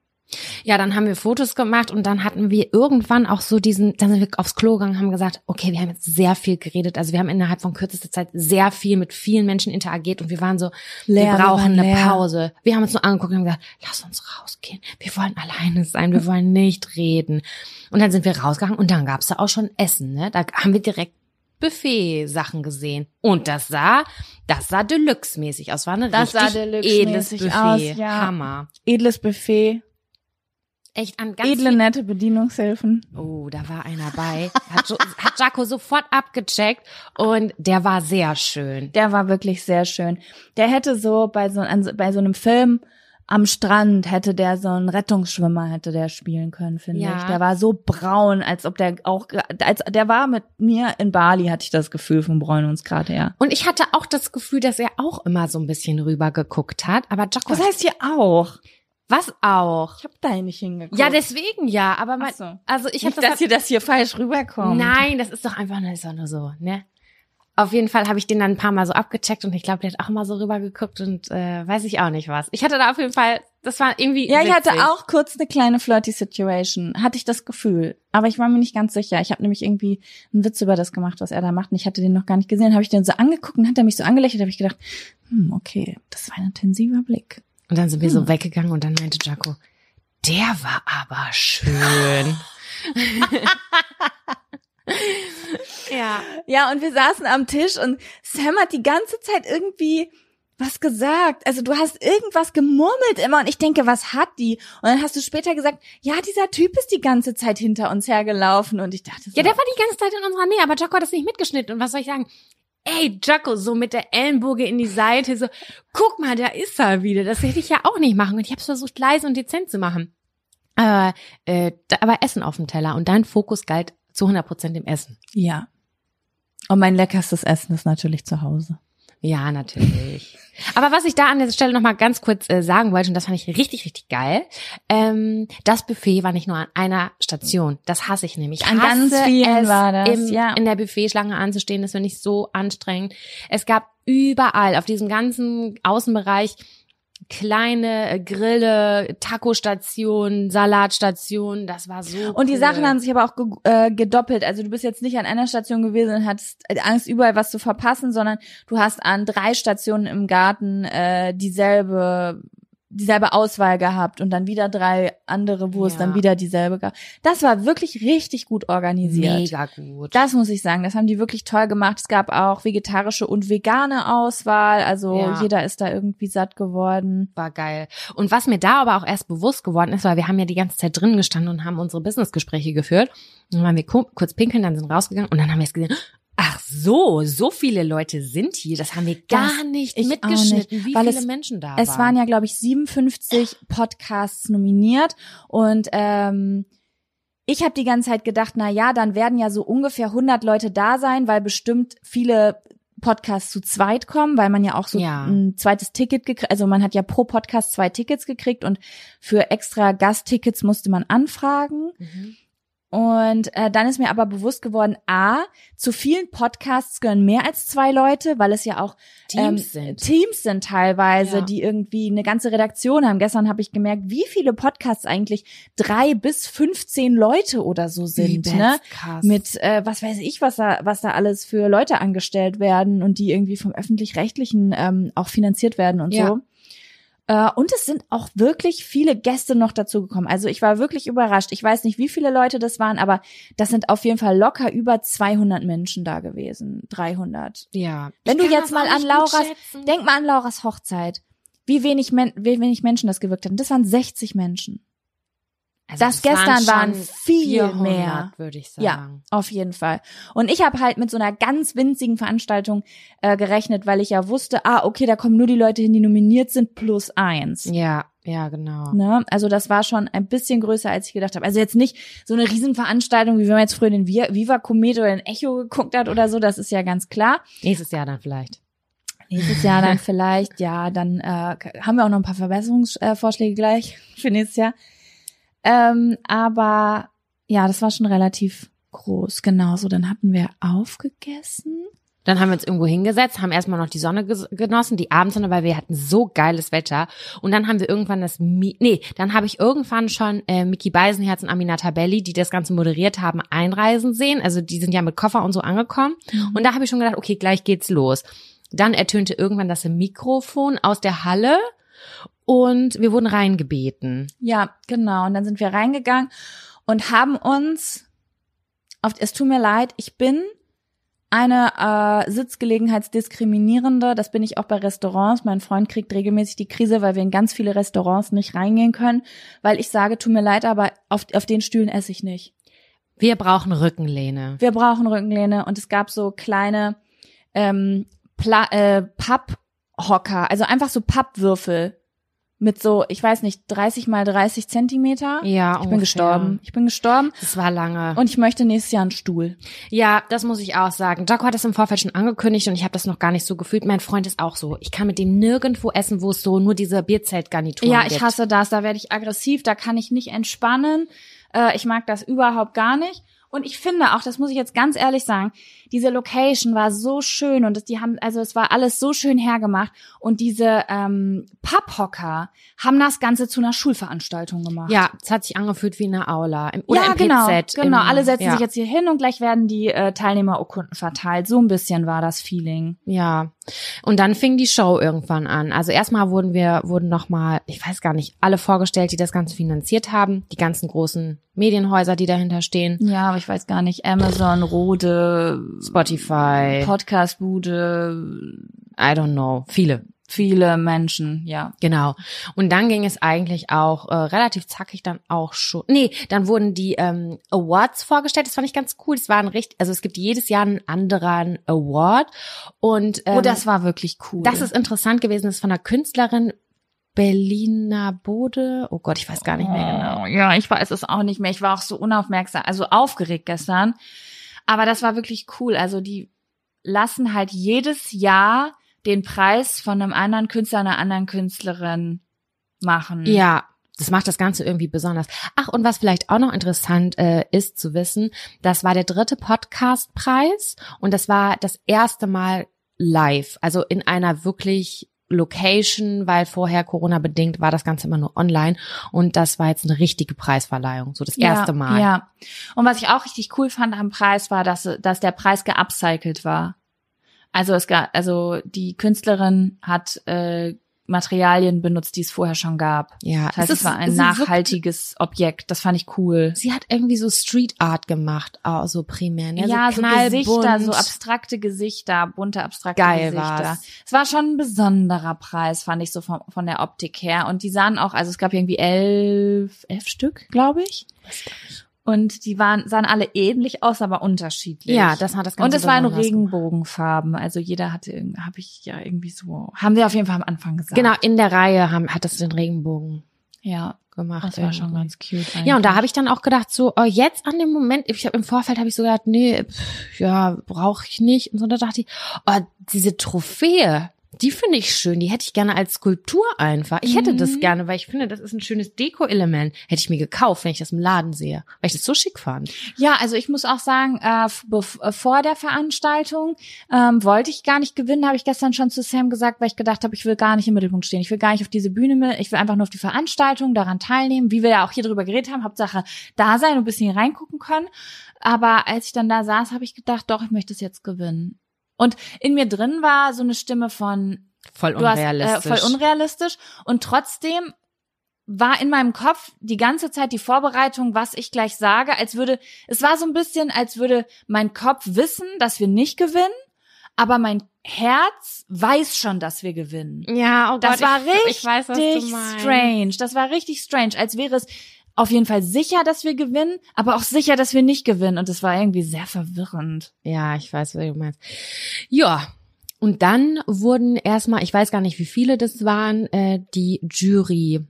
Ja, dann haben wir Fotos gemacht und dann hatten wir irgendwann auch so diesen, dann sind wir aufs Klo gegangen, haben gesagt, okay, wir haben jetzt sehr viel geredet. Also wir haben innerhalb von kürzester Zeit sehr viel mit vielen Menschen interagiert und wir waren so, Leer, wir wir brauchen waren eine leer. Pause. Wir haben uns nur angeguckt und haben gesagt, lass uns rausgehen. Wir wollen alleine sein, wir wollen nicht reden. Und dann sind wir rausgegangen und dann gab's da auch schon Essen, ne? Da haben wir direkt Buffet-Sachen gesehen. Und das sah, das sah Deluxe-mäßig aus. War eine Das sah Deluxe-mäßig edles Buffet. aus, ja. Hammer. Edles Buffet, Echt an ganz edle, nette Bedienungshilfen. Oh, da war einer bei. Hat, Jo- hat Jaco sofort abgecheckt und der war sehr schön. Der war wirklich sehr schön. Der hätte so bei so, an, bei so einem Film am Strand hätte der so einen Rettungsschwimmer hätte der spielen können, finde Ja. ich. Der war so braun, als ob der auch, als der war mit mir in Bali, hatte ich das Gefühl vom Bräunungsgrad her. Und ich hatte auch das Gefühl, dass er auch immer so ein bisschen rüber geguckt hat. Aber Jaco, Was heißt hier auch? Was auch? Ich habe da nicht hingeguckt. Ja, deswegen ja, aber mein, so. also ich habe das dass hier das hier falsch rüberkommt. Nein, das ist doch einfach nur, doch nur so, ne? Auf jeden Fall habe ich den dann ein paar Mal so abgecheckt und ich glaube, der hat auch mal so rübergeguckt und äh, weiß ich auch nicht was. Ich hatte da auf jeden Fall, das war irgendwie. Ja, ich hatte witzig. auch kurz eine kleine flirty Situation, hatte ich das Gefühl. Aber ich war mir nicht ganz sicher. Ich habe nämlich irgendwie einen Witz über das gemacht, was er da macht. Und ich hatte den noch gar nicht gesehen. Habe ich den so angeguckt und hat er mich so angelächelt. Habe ich gedacht, hm, okay, das war ein intensiver Blick. Und dann sind wir Hm. so weggegangen und dann meinte Jaco, der war aber schön. ja. Ja, und wir saßen am Tisch und Sam hat die ganze Zeit irgendwie was gesagt. Also du hast irgendwas gemurmelt immer und ich denke, was hat die? Und dann hast du später gesagt, ja, dieser Typ ist die ganze Zeit hinter uns hergelaufen und ich dachte so, Ja, der war die ganze Zeit in unserer Nähe, aber Jaco hat das nicht mitgeschnitten. Und was soll ich sagen? Ey, Jaco, so mit der Ellenboge in die Seite, so, guck mal, da ist er wieder. Das hätte ich ja auch nicht machen. Und ich habe versucht, leise und dezent zu machen. Äh, äh, da war Essen auf dem Teller und dein Fokus galt zu 100 Prozent im Essen. ja. Und mein leckerstes Essen ist natürlich zu Hause. Ja, natürlich. Aber was ich da an der Stelle noch mal ganz kurz äh, sagen wollte, und das fand ich richtig, richtig geil, ähm, das Buffet war nicht nur an einer Station. Das hasse ich nämlich. Ich An ganz vielen es, war das, im, ja. in der Buffetschlange anzustehen. Das finde ich so anstrengend. Es gab überall auf diesem ganzen Außenbereich kleine äh, Grille, Taco-Stationen, Salatstationen. Das war so Und die cool. Sachen haben sich aber auch ge äh, gedoppelt. Also du bist jetzt nicht an einer Station gewesen und hattest Angst, überall was zu verpassen, sondern du hast an drei Stationen im Garten äh, dieselbe dieselbe Auswahl gehabt und dann wieder drei andere, wo es Ja. dann wieder dieselbe gab. Das war wirklich richtig gut organisiert. mega gut. Das muss ich sagen, das haben die wirklich toll gemacht. Es gab auch vegetarische und vegane Auswahl, also Ja. jeder ist da irgendwie satt geworden. war geil. Und was mir da aber auch erst bewusst geworden ist, weil wir haben ja die ganze Zeit drin gestanden und haben unsere Businessgespräche geführt. Und dann waren wir ku- kurz pinkeln, dann sind rausgegangen und dann haben wir es gesehen. Ach so, so viele Leute sind hier. Das haben wir gar Das nicht mitgeschnitten, nicht, wie weil viele es- Menschen da Es waren. waren ja, glaube ich, 57 Podcasts nominiert und ähm, ich habe die ganze Zeit gedacht, na ja, dann werden ja so ungefähr 100 Leute da sein, weil bestimmt viele Podcasts zu zweit kommen, weil man ja auch so Ja. ein zweites Ticket gekriegt, also man hat ja pro Podcast zwei Tickets gekriegt und für extra Gasttickets musste man anfragen. Mhm. Und äh, dann ist mir aber bewusst geworden, a, zu vielen Podcasts gehören mehr als zwei Leute, weil es ja auch Teams ähm, sind. Teams sind teilweise, Ja. die irgendwie eine ganze Redaktion haben. Gestern habe ich gemerkt, wie viele Podcasts eigentlich drei bis 15 Leute oder so sind, ne? krass. Mit äh, was weiß ich, was da was da alles für Leute angestellt werden und die irgendwie vom öffentlich-rechtlichen ähm, auch finanziert werden und Ja. so. Äh, und es sind auch wirklich viele Gäste noch dazugekommen. Also ich war wirklich überrascht. Ich weiß nicht, wie viele Leute das waren, aber das sind auf jeden Fall locker über 200 Menschen da gewesen. 300. ja. Wenn du jetzt mal an Lauras, denk mal an Lauras Hochzeit. Wie wenig, Men wie wenig Menschen das gewirkt haben. Das waren 60 Menschen. Also das gestern waren schon viel 400, mehr. würde ich Ja, sagen. auf jeden Fall. Und ich habe halt mit so einer ganz winzigen Veranstaltung äh, gerechnet, weil ich ja wusste, ah, okay, da kommen nur die Leute hin, die nominiert sind, plus eins. Ja, ja, genau. Ne? Also das war schon ein bisschen größer, als ich gedacht habe. Also jetzt nicht so eine Riesenveranstaltung, wie wenn man jetzt früher den Vi- Viva Komet oder den Echo geguckt hat oder so, das ist ja ganz klar. Nächstes Jahr dann vielleicht. Nächstes Jahr dann vielleicht, ja, dann äh, haben wir auch noch ein paar Verbesserungsvorschläge gleich für nächstes Jahr. Ähm, aber ja, das war schon relativ groß. Genau so. Dann hatten wir aufgegessen. Dann haben wir uns irgendwo hingesetzt, haben erstmal noch die Sonne genossen, die Abendsonne, weil wir hatten so geiles Wetter. Und dann haben wir irgendwann das, Mi nee, dann habe ich irgendwann schon äh, Mickey Beisenherz und Aminata Belli, die das Ganze moderiert haben, einreisen sehen. Also die sind ja mit Koffer und so angekommen. Und da habe ich schon gedacht, okay, gleich geht's los. Dann ertönte irgendwann das Mikrofon aus der Halle und wir wurden reingebeten. Ja, genau. Und dann sind wir reingegangen und haben uns auf, es tut mir leid, ich bin eine äh, Sitzgelegenheitsdiskriminierende, das bin ich auch bei Restaurants. Mein Freund kriegt regelmäßig die Krise, weil wir in ganz viele Restaurants nicht reingehen können, weil ich sage, tut mir leid, aber auf, auf den Stühlen esse ich nicht. Wir brauchen Rückenlehne. Wir brauchen Rückenlehne und es gab so kleine ähm, Pla äh, Papphocker, also einfach so Pappwürfel. Mit so, ich weiß nicht, 30 mal 30 Zentimeter. Ja, Ich bin ungefähr. gestorben. Ich bin gestorben. Das war lange. Und ich möchte nächstes Jahr einen Stuhl. Ja, das muss ich auch sagen. Jaco hat das im Vorfeld schon angekündigt und ich habe das noch gar nicht so gefühlt. Mein Freund ist auch so. Ich kann mit dem nirgendwo essen, wo es so nur diese Bierzeltgarnituren Ja, gibt. ich hasse das. Da werde ich aggressiv. Da kann ich nicht entspannen. Äh, ich mag das überhaupt gar nicht. Und ich finde auch, das muss ich jetzt ganz ehrlich sagen, diese Location war so schön und das, die haben, also es war alles so schön hergemacht und diese ähm, Papphocker haben das Ganze zu einer Schulveranstaltung gemacht. Ja, es hat sich angefühlt wie eine Aula. Im, oder ja, im genau, PZ. genau. Im, Alle setzen ja. sich jetzt hier hin und gleich werden die äh, Teilnehmerurkunden verteilt. So ein bisschen war das Feeling. Ja. Und dann fing die Show irgendwann an. Also erstmal wurden wir, wurden nochmal, ich weiß gar nicht, alle vorgestellt, die das Ganze finanziert haben. Die ganzen großen Medienhäuser, die dahinter stehen. Ja, aber ich weiß gar nicht. Amazon, Rode, Spotify, Podcastbude, I don't know. Viele. Viele Menschen, ja. Genau. Und dann ging es eigentlich auch äh, relativ zackig dann auch schon. Nee, dann wurden die ähm, Awards vorgestellt. Das fand ich ganz cool. Es waren richtig, also es gibt jedes Jahr einen anderen Award. Und ähm, oh, das war wirklich cool. das ist interessant gewesen. Das ist von einer Künstlerin Berliner Bode. Oh Gott, ich weiß gar nicht mehr genau. Oh, ja, ich weiß es auch nicht mehr. Ich war auch so unaufmerksam, also aufgeregt gestern. Aber das war wirklich cool. Also die lassen halt jedes Jahr den Preis von einem anderen Künstler, einer anderen Künstlerin machen. Ja, das macht das Ganze irgendwie besonders. Ach, und was vielleicht auch noch interessant äh, ist zu wissen, das war der dritte Podcastpreis und das war das erste Mal live, also in einer wirklich Location, weil vorher Corona bedingt war das Ganze immer nur online und das war jetzt eine richtige Preisverleihung, so das erste ja, Mal. Ja. Und was ich auch richtig cool fand am Preis war, dass, dass der Preis geupcycelt war. Also es gab, also die Künstlerin hat äh, Materialien benutzt, die es vorher schon gab. Ja, Das heißt, es es, war ein wirkt- nachhaltiges Objekt. Das fand ich cool. Sie hat irgendwie so Street Art gemacht, auch so primär. Ne? Ja, so, knallbunt. Gesichter, so abstrakte Gesichter, bunte abstrakte Geil Gesichter. war's. Es war schon ein besonderer Preis, fand ich so von, von der Optik her. Und die sahen auch, also es gab irgendwie elf, elf Stück, glaube ich. Und die waren, sahen alle ähnlich aus, aber unterschiedlich. Ja, das hat das Ganze Und es war in. Regenbogenfarben. Also jeder hatte, habe ich ja irgendwie so, haben wir auf jeden Fall am Anfang gesagt. Genau, in der Reihe haben, hat das den Regenbogen Ja, gemacht. das war schon irgendwie. ganz cute. Ja, und da eigentlich. habe ich dann auch gedacht, so, oh, jetzt an dem Moment, ich habe im Vorfeld habe ich so gedacht, nee, pff, ja, brauche ich nicht. Und so, da dachte ich, oh, diese Trophäe, die finde ich schön, die hätte ich gerne als Skulptur einfach. Ich hätte das Mhm. gerne, weil ich finde, das ist ein schönes Deko-Element. Hätte ich mir gekauft, wenn ich das im Laden sehe, weil ich das so schick fand. Ja, also ich muss auch sagen, äh, äh, vor der Veranstaltung ähm, wollte ich gar nicht gewinnen, habe ich gestern schon zu Sam gesagt, weil ich gedacht habe, ich will gar nicht im Mittelpunkt stehen. Ich will gar nicht auf diese Bühne mit, ich will einfach nur auf die Veranstaltung, daran teilnehmen, wie wir ja auch hier drüber geredet haben, Hauptsache da sein und ein bisschen reingucken können. Aber als ich dann da saß, habe ich gedacht, doch, ich möchte es jetzt gewinnen. Und in mir drin war so eine Stimme von, Voll du hast, unrealistisch. äh, voll unrealistisch. Und trotzdem war in meinem Kopf die ganze Zeit die Vorbereitung, was ich gleich sage, als würde, es war so ein bisschen, als würde mein Kopf wissen, dass wir nicht gewinnen, aber mein Herz weiß schon, dass wir gewinnen. ja, oh Das Gott, war ich, richtig ich weiß, was du meinst. strange. Das war richtig strange, als wäre es auf jeden Fall sicher, dass wir gewinnen, aber auch sicher, dass wir nicht gewinnen. Und das war irgendwie sehr verwirrend. Ja, ich weiß, was du meinst. Ja. Und dann wurden erstmal, ich weiß gar nicht, wie viele das waren, äh, die Jury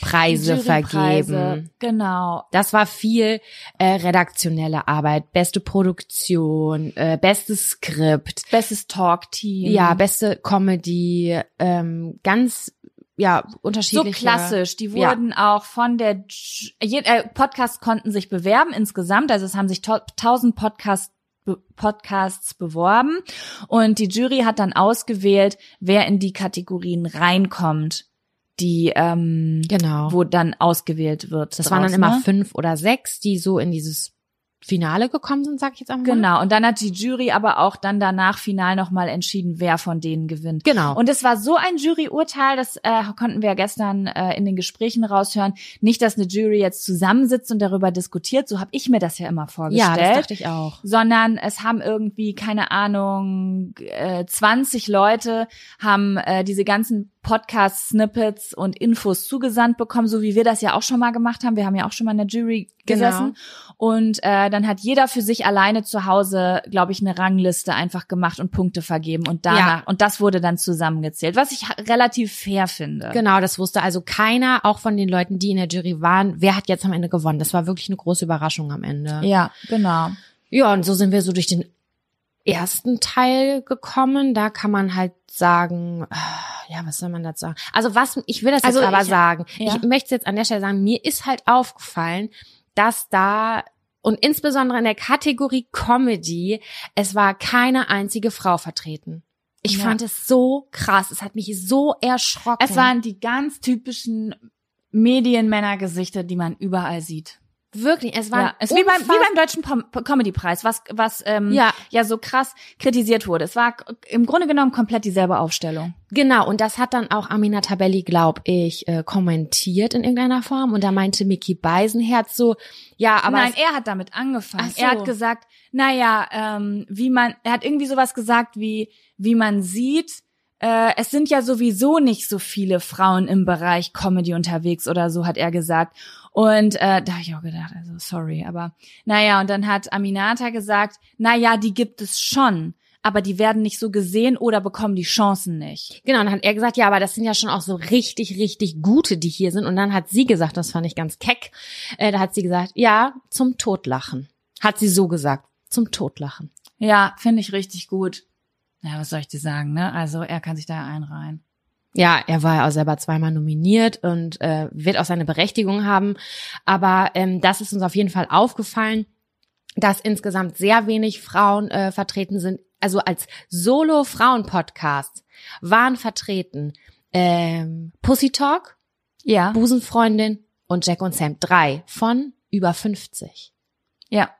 Preise Jurypreise, vergeben. Genau. Das war viel äh, redaktionelle Arbeit, beste Produktion, äh, bestes Skript, Bestes Talk-Team. ja, beste Comedy, ähm, ganz ja so unterschiedliche. klassisch. Die Ja. wurden auch von der je, äh, Podcasts konnten sich bewerben insgesamt. Also es haben sich to- 1000 Podcast Be- Podcasts beworben und die Jury hat dann ausgewählt, wer in die Kategorien reinkommt, die ähm, Genau. wo dann ausgewählt wird. das waren dann immer ne? fünf oder sechs, die so in dieses Finale gekommen sind, sag ich jetzt einfach mal. Genau, und dann hat die Jury aber auch dann danach final nochmal entschieden, wer von denen gewinnt. Genau. Und es war so ein Juryurteil, das äh, konnten wir ja gestern äh, in den Gesprächen raushören. Nicht, dass eine Jury jetzt zusammensitzt und darüber diskutiert, so habe ich mir das ja immer ja, vorgestellt. das dachte ich auch. sondern es haben irgendwie, keine Ahnung, äh, 20 Leute haben äh, diese ganzen Podcast-Snippets und Infos zugesandt bekommen, so wie wir das ja auch schon mal gemacht haben. Wir haben ja auch schon mal in der Jury gesessen. Genau. Und äh, dann hat jeder für sich alleine zu Hause, glaube ich, eine Rangliste einfach gemacht und Punkte vergeben und danach. Ja. Und das wurde dann zusammengezählt, was ich relativ fair finde. Genau, das wusste also keiner, auch von den Leuten, die in der Jury waren, wer hat jetzt am Ende gewonnen. Das war wirklich eine große Überraschung am Ende. Ja, genau. Ja, und so sind wir so durch den ersten Teil gekommen. Da kann man halt sagen, ah, ja, was soll man dazu sagen? Also was, ich will das also jetzt aber ich, sagen. Ja. Ich möchte jetzt an der Stelle sagen, mir ist halt aufgefallen, dass da und insbesondere in der Kategorie Comedy, es war keine einzige Frau vertreten. Ich ja. fand es so krass. Es hat mich so erschrocken. Es waren die ganz typischen Medienmännergesichter, die man überall sieht. Wirklich, es war ja, es wie beim wie beim deutschen Comedy Preis, was was ähm, ja. ja so krass kritisiert wurde. Es war im Grunde genommen komplett dieselbe Aufstellung. Genau, und das hat dann auch Amina Tabelli, glaub ich, äh, kommentiert in irgendeiner Form und da meinte Mickey Beisenherz so, ja, aber Nein, er hat damit angefangen. So. Er hat gesagt, naja, ähm, wie man er hat irgendwie sowas gesagt wie wie man sieht, äh, es sind ja sowieso nicht so viele Frauen im Bereich Comedy unterwegs oder so, hat er gesagt. Und äh, da habe ich auch gedacht, also sorry, aber naja, und dann hat Aminata gesagt, naja, die gibt es schon aber die werden nicht so gesehen oder bekommen die Chancen nicht. Genau, und dann hat er gesagt, ja, aber das sind ja schon auch so richtig, richtig gute, die hier sind. Und dann hat sie gesagt, das fand ich ganz keck, äh, da hat sie gesagt, ja, zum Totlachen. Hat sie so gesagt, zum Totlachen. Ja, finde ich richtig gut. Ja, was soll ich dir sagen, ne? Also er kann sich da einreihen. Ja, er war ja auch selber zweimal nominiert und äh, wird auch seine Berechtigung haben. Aber ähm, das ist uns auf jeden Fall aufgefallen, dass insgesamt sehr wenig Frauen äh, vertreten sind. Also als Solo-Frauen-Podcast waren vertreten ähm, Pussy Talk, ja. Busenfreundin und Jack und Sam. Drei von über 50. Ja.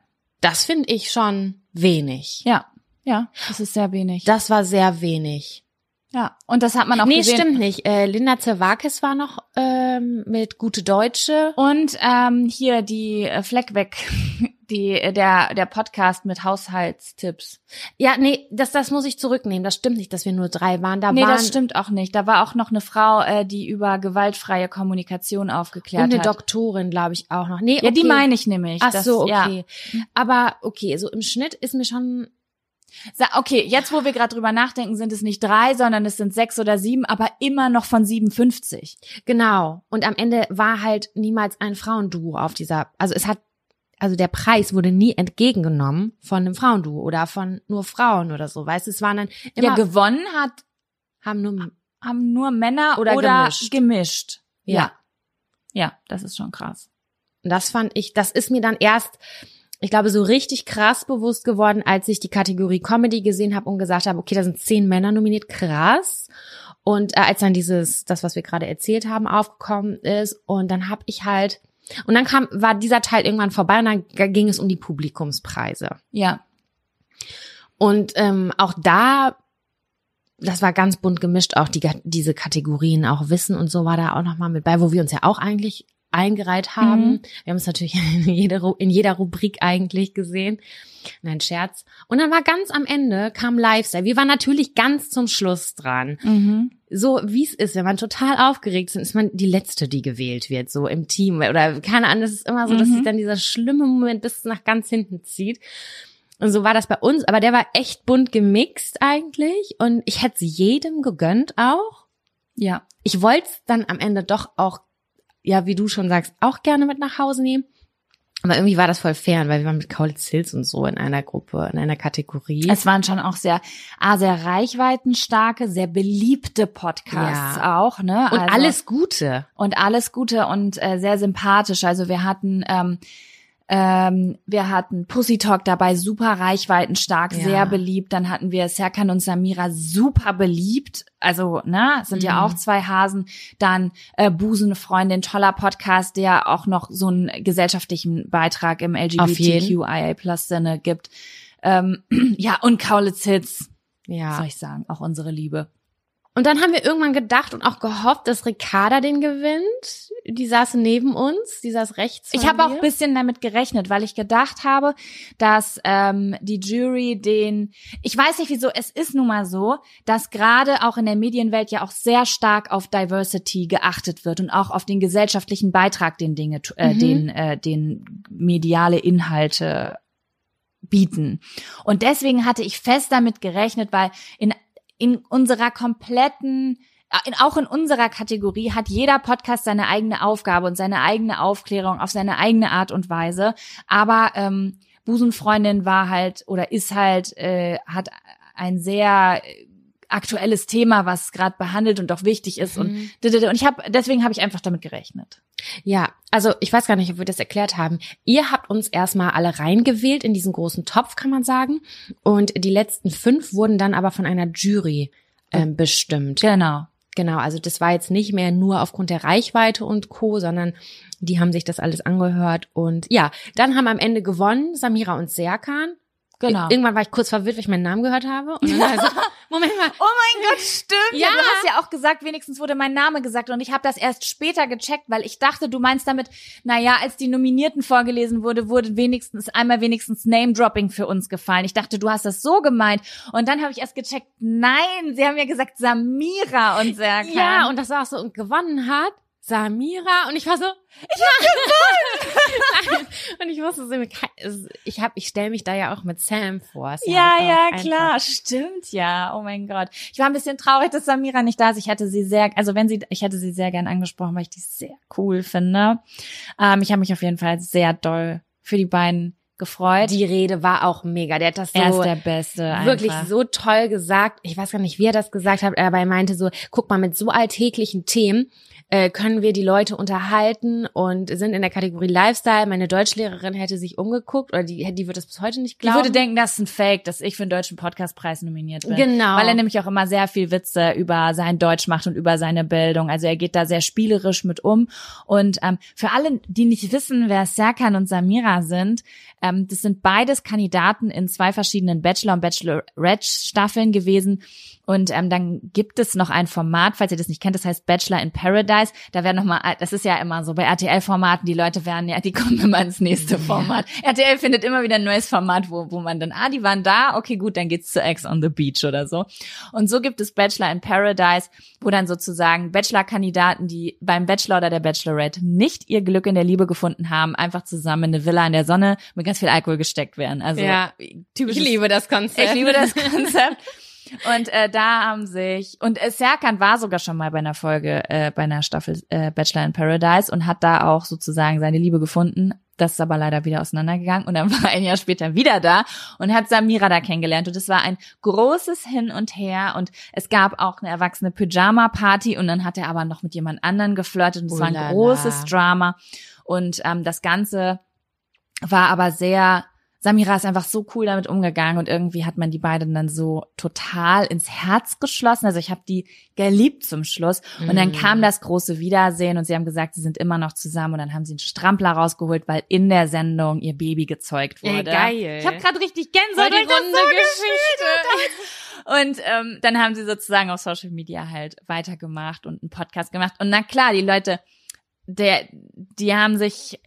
Das finde ich schon wenig. Ja, ja, das ist sehr wenig. Das war sehr wenig. Ja, und das hat man auch nee, gesehen. Nee, stimmt nicht. Äh, Linda Zerwakis war noch ähm, mit Gute Deutsche. Und ähm, hier die äh, Fleck weg, die, äh, der, der Podcast mit Haushaltstipps. Ja, nee, das, das muss ich zurücknehmen. Das stimmt nicht, dass wir nur drei waren. Da nee, waren, das stimmt auch nicht. Da war auch noch eine Frau, äh, die über gewaltfreie Kommunikation aufgeklärt hat. Und eine hat. Doktorin, glaube ich, auch noch. Nee, okay. Ja, die meine ich nämlich. Ach das, so, okay. Ja. Aber okay, so im Schnitt ist mir schon Okay, jetzt wo wir gerade drüber nachdenken, sind es nicht drei, sondern es sind sechs oder sieben, aber immer noch von 57. Genau. Und am Ende war halt niemals ein Frauenduo auf dieser, also es hat, also der Preis wurde nie entgegengenommen von einem Frauenduo oder von nur Frauen oder so, weißt du, es waren dann immer. Ja, gewonnen hat, haben nur, haben nur Männer oder, oder gemischt. gemischt. Ja. ja. Ja, das ist schon krass. Und das fand ich, das ist mir dann erst, ich glaube, so richtig krass bewusst geworden, als ich die Kategorie Comedy gesehen habe und gesagt habe, okay, da sind zehn Männer nominiert, krass. Und äh, als dann dieses, das, was wir gerade erzählt haben, aufgekommen ist, und dann habe ich halt, und dann kam, war dieser Teil irgendwann vorbei und dann ging es um die Publikumspreise. Ja. Und ähm, auch da, das war ganz bunt gemischt, auch die, diese Kategorien, auch Wissen und so war da auch nochmal mit bei, wo wir uns ja auch eigentlich eingereiht haben. Mhm. Wir haben es natürlich in jeder, in jeder Rubrik eigentlich gesehen. Nein, Scherz. Und dann war ganz am Ende kam Lifestyle. Wir waren natürlich ganz zum Schluss dran. Mhm. So wie es ist, wenn man total aufgeregt ist, ist man die Letzte, die gewählt wird, so im Team. Oder keine Ahnung, es ist immer so, dass sich mhm. dann dieser schlimme Moment bis nach ganz hinten zieht. Und so war das bei uns, aber der war echt bunt gemixt eigentlich. Und ich hätte es jedem gegönnt auch. Ja. Ich wollte es dann am Ende doch auch ja, wie du schon sagst, auch gerne mit nach Hause nehmen. Aber irgendwie war das voll fern, weil wir waren mit Kaulitz Hills und so in einer Gruppe, in einer Kategorie. Es waren schon auch sehr, ah, sehr reichweitenstarke, sehr beliebte Podcasts ja. auch, ne? Und also, alles Gute. Und alles Gute und äh, sehr sympathisch. Also wir hatten ähm, ähm, wir hatten Pussy Talk dabei, super reichweitenstark, ja. sehr beliebt. Dann hatten wir Serkan und Samira, super beliebt. Also, ne, sind mhm. ja auch zwei Hasen. Dann äh, Busenfreundin, toller Podcast, der auch noch so einen gesellschaftlichen Beitrag im LGBTQIA Plus Sinne gibt. Ähm, ja, und Kaulitz Hits. Ja. soll ich sagen, auch unsere Liebe. Und dann haben wir irgendwann gedacht und auch gehofft, dass Ricarda den gewinnt. Die saß neben uns, die saß rechts. Von Ich habe auch ein bisschen damit gerechnet, weil ich gedacht habe, dass ähm, die Jury den, ich weiß nicht wieso, es ist nun mal so, dass gerade auch in der Medienwelt ja auch sehr stark auf Diversity geachtet wird und auch auf den gesellschaftlichen Beitrag, den Dinge, äh, Mhm. den, äh, den mediale Inhalte bieten. Und deswegen hatte ich fest damit gerechnet, weil in, in unserer kompletten in, auch in unserer Kategorie hat jeder Podcast seine eigene Aufgabe und seine eigene Aufklärung auf seine eigene Art und Weise. Aber ähm, Busenfreundin war halt oder ist halt, äh, hat ein sehr äh, aktuelles Thema, was gerade behandelt und auch wichtig ist. Und, Mhm. und ich habe, deswegen habe ich einfach damit gerechnet. Ja, also ich weiß gar nicht, ob wir das erklärt haben. Ihr habt uns erstmal alle reingewählt in diesen großen Topf, kann man sagen. Und die letzten fünf wurden dann aber von einer Jury ähm, bestimmt. Genau. Genau, also das war jetzt nicht mehr nur aufgrund der Reichweite und Co., sondern die haben sich das alles angehört. Und ja, dann haben am Ende gewonnen Samira und Serkan. Genau. Irgendwann war ich kurz verwirrt, weil ich meinen Namen gehört habe. Und dann also, Moment mal, Oh mein Gott, stimmt. Ja. Ja. du hast ja auch gesagt, wenigstens wurde mein Name gesagt und ich habe das erst später gecheckt, weil ich dachte, du meinst damit, naja, als die Nominierten vorgelesen wurde, wurde wenigstens einmal wenigstens Name-Dropping für uns gefallen. Ich dachte, du hast das so gemeint und dann habe ich erst gecheckt, nein, sie haben ja gesagt Samira und Serkan. Ja, und das war auch so, und gewonnen hat Samira und ich war so, ich hab gewonnen! und ich wusste ich hab, ich stelle mich da ja auch mit Sam vor. Ist Ja, ja, klar, stimmt, ja. Oh mein Gott. Ich war ein bisschen traurig, dass Samira nicht da ist. Ich hätte sie sehr, also wenn sie, ich hätte sie sehr gern angesprochen, weil ich die sehr cool finde. Ähm, ich habe mich auf jeden Fall sehr doll für die beiden gefreut. Die Rede war auch mega. Der hat das so er ist der Beste. Einfach. wirklich so toll gesagt. Ich weiß gar nicht, wie er das gesagt hat, aber er meinte so, guck mal, mit so alltäglichen Themen äh, können wir die Leute unterhalten und sind in der Kategorie Lifestyle. Meine Deutschlehrerin hätte sich umgeguckt oder die, die wird das bis heute nicht Ich glauben. würde denken, das ist ein Fake, dass ich für den Deutschen Podcastpreis nominiert bin. Genau. Weil er nämlich auch immer sehr viel Witze über sein Deutsch macht und über seine Bildung. Also er geht da sehr spielerisch mit um. Und ähm, für alle, die nicht wissen, wer Serkan und Samira sind, ähm, das sind beides Kandidaten in zwei verschiedenen Bachelor- und Bachelorette-Staffeln gewesen. Und ähm, dann gibt es noch ein Format, falls ihr das nicht kennt, das heißt Bachelor in Paradise. Da werden nochmal, das ist ja immer so bei RTL-Formaten, die Leute werden ja, die kommen immer ins nächste Format. RTL findet immer wieder ein neues Format, wo, wo man dann, ah, die waren da, okay, gut, dann geht's zu Ex on the Beach oder so. Und so gibt es Bachelor in Paradise, wo dann sozusagen Bachelor-Kandidaten, die beim Bachelor oder der Bachelorette nicht ihr Glück in der Liebe gefunden haben, einfach zusammen in eine Villa in der Sonne mit ganz viel Alkohol gesteckt werden. Also Ja. typisch. ich liebe das Konzept. Ich liebe das Konzept. Und äh, da haben sich und äh, Serkan war sogar schon mal bei einer Folge äh, bei einer Staffel äh, Bachelor in Paradise und hat da auch sozusagen seine Liebe gefunden. Das ist aber leider wieder auseinandergegangen und dann war er ein Jahr später wieder da und hat Samira da kennengelernt und es war ein großes Hin und Her und es gab auch eine erwachsene Pyjama Party und dann hat er aber noch mit jemand anderen geflirtet und es war Ulala. ein großes Drama und ähm, das Ganze war aber sehr Samira ist einfach so cool damit umgegangen und irgendwie hat man die beiden dann so total ins Herz geschlossen. Also ich habe die geliebt zum Schluss. Und dann Mm. kam das große Wiedersehen und sie haben gesagt, sie sind immer noch zusammen und dann haben sie einen Strampler rausgeholt, weil in der Sendung ihr Baby gezeugt Ey, wurde. geil. Ich habe gerade richtig Gänsehaut, Voll die runde so Geschichte. und ähm, dann haben sie sozusagen auf Social Media halt weitergemacht und einen Podcast gemacht. Und na klar, die Leute, der, die haben sich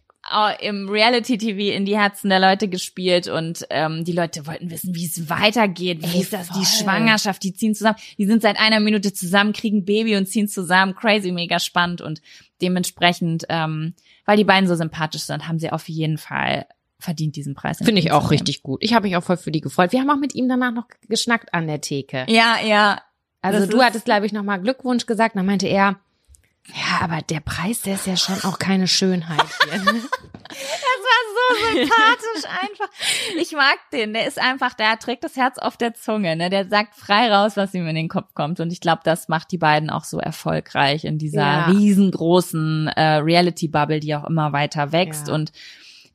im Reality-TV in die Herzen der Leute gespielt und ähm, die Leute wollten wissen, wie es weitergeht. Wie Ey, ist das? voll. Die Schwangerschaft, die ziehen zusammen. Die sind seit einer Minute zusammen, kriegen Baby und ziehen zusammen. Crazy, mega spannend und dementsprechend, ähm, weil die beiden so sympathisch sind, haben sie auf jeden Fall verdient diesen Preis. Finde ich auch richtig gut. Ich habe mich auch voll für die gefreut. Wir haben auch mit ihm danach noch geschnackt an der Theke. Ja, ja. Also Das du hattest, glaube ich, nochmal Glückwunsch gesagt. Dann meinte er, ja, aber der Preis, der ist ja schon auch keine Schönheit hier. Das war so sympathisch einfach. Ich mag den. Der ist einfach, der trägt das Herz auf der Zunge. Ne? Der sagt frei raus, was ihm in den Kopf kommt. Und ich glaube, das macht die beiden auch so erfolgreich in dieser Ja. riesengroßen äh, Reality-Bubble, die auch immer weiter wächst. Ja. Und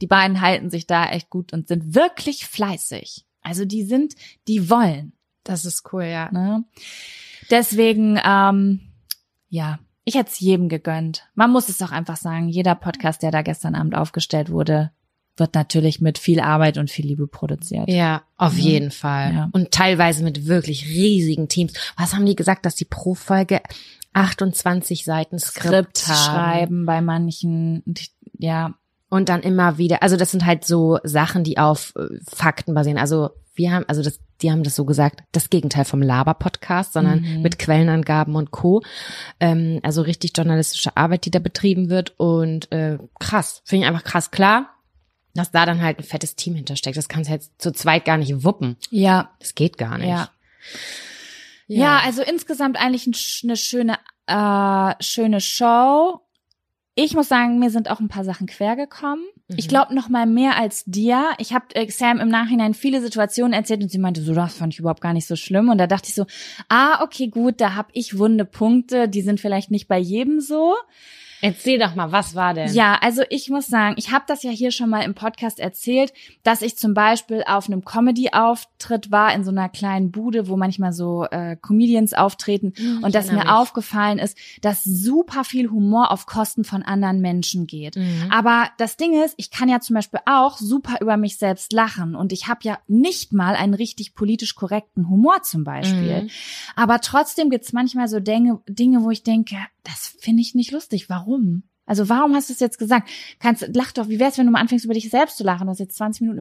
die beiden halten sich da echt gut und sind wirklich fleißig. Also die sind, die wollen. Das ist cool, ja. Ne? Deswegen, ähm, ja, ich hätte es jedem gegönnt. Man muss es doch einfach sagen, jeder Podcast, der da gestern Abend aufgestellt wurde, wird natürlich mit viel Arbeit und viel Liebe produziert. Ja, auf ja. jeden Fall. Ja. Und teilweise mit wirklich riesigen Teams. Was haben die gesagt, dass die pro Folge 28 Seiten Skript, Skript schreiben bei manchen, ja. Und dann immer wieder, also das sind halt so Sachen, die auf äh, Fakten basieren. Also wir haben, also das, die haben das so gesagt, das Gegenteil vom Laber-Podcast, sondern mhm. mit Quellenangaben und Co. Ähm, also richtig journalistische Arbeit, die da betrieben wird. Und äh, krass, finde ich einfach krass. Klar, dass da dann halt ein fettes Team hintersteckt. Das kannst du jetzt zu zweit gar nicht wuppen. Ja. Das geht gar nicht. Ja. Ja, ja also insgesamt eigentlich eine schöne, äh, schöne Show. Ich muss sagen, mir sind auch ein paar Sachen quer gekommen. Mhm. Ich glaube noch mal mehr als dir. Ich habe äh, Sam im Nachhinein viele Situationen erzählt und sie meinte, so das fand ich überhaupt gar nicht so schlimm. Und da dachte ich so, ah, okay, gut, da habe ich wunde Punkte, die sind vielleicht nicht bei jedem so. Erzähl doch mal, was war denn? Ja, also ich muss sagen, ich habe das ja hier schon mal im Podcast erzählt, dass ich zum Beispiel auf einem Comedy-Auftritt war in so einer kleinen Bude, wo manchmal so äh, Comedians auftreten mhm, und dass mir mich. aufgefallen ist, dass super viel Humor auf Kosten von anderen Menschen geht. Mhm. Aber das Ding ist, ich kann ja zum Beispiel auch super über mich selbst lachen und ich habe ja nicht mal einen richtig politisch korrekten Humor zum Beispiel. Mhm. Aber trotzdem gibt's manchmal so Dinge, Dinge, wo ich denke, das finde ich nicht lustig. Warum? Also warum hast du es jetzt gesagt? Kannst, lach doch, wie wär's, wenn du mal anfängst, über dich selbst zu lachen? Du hast jetzt 20 Minuten.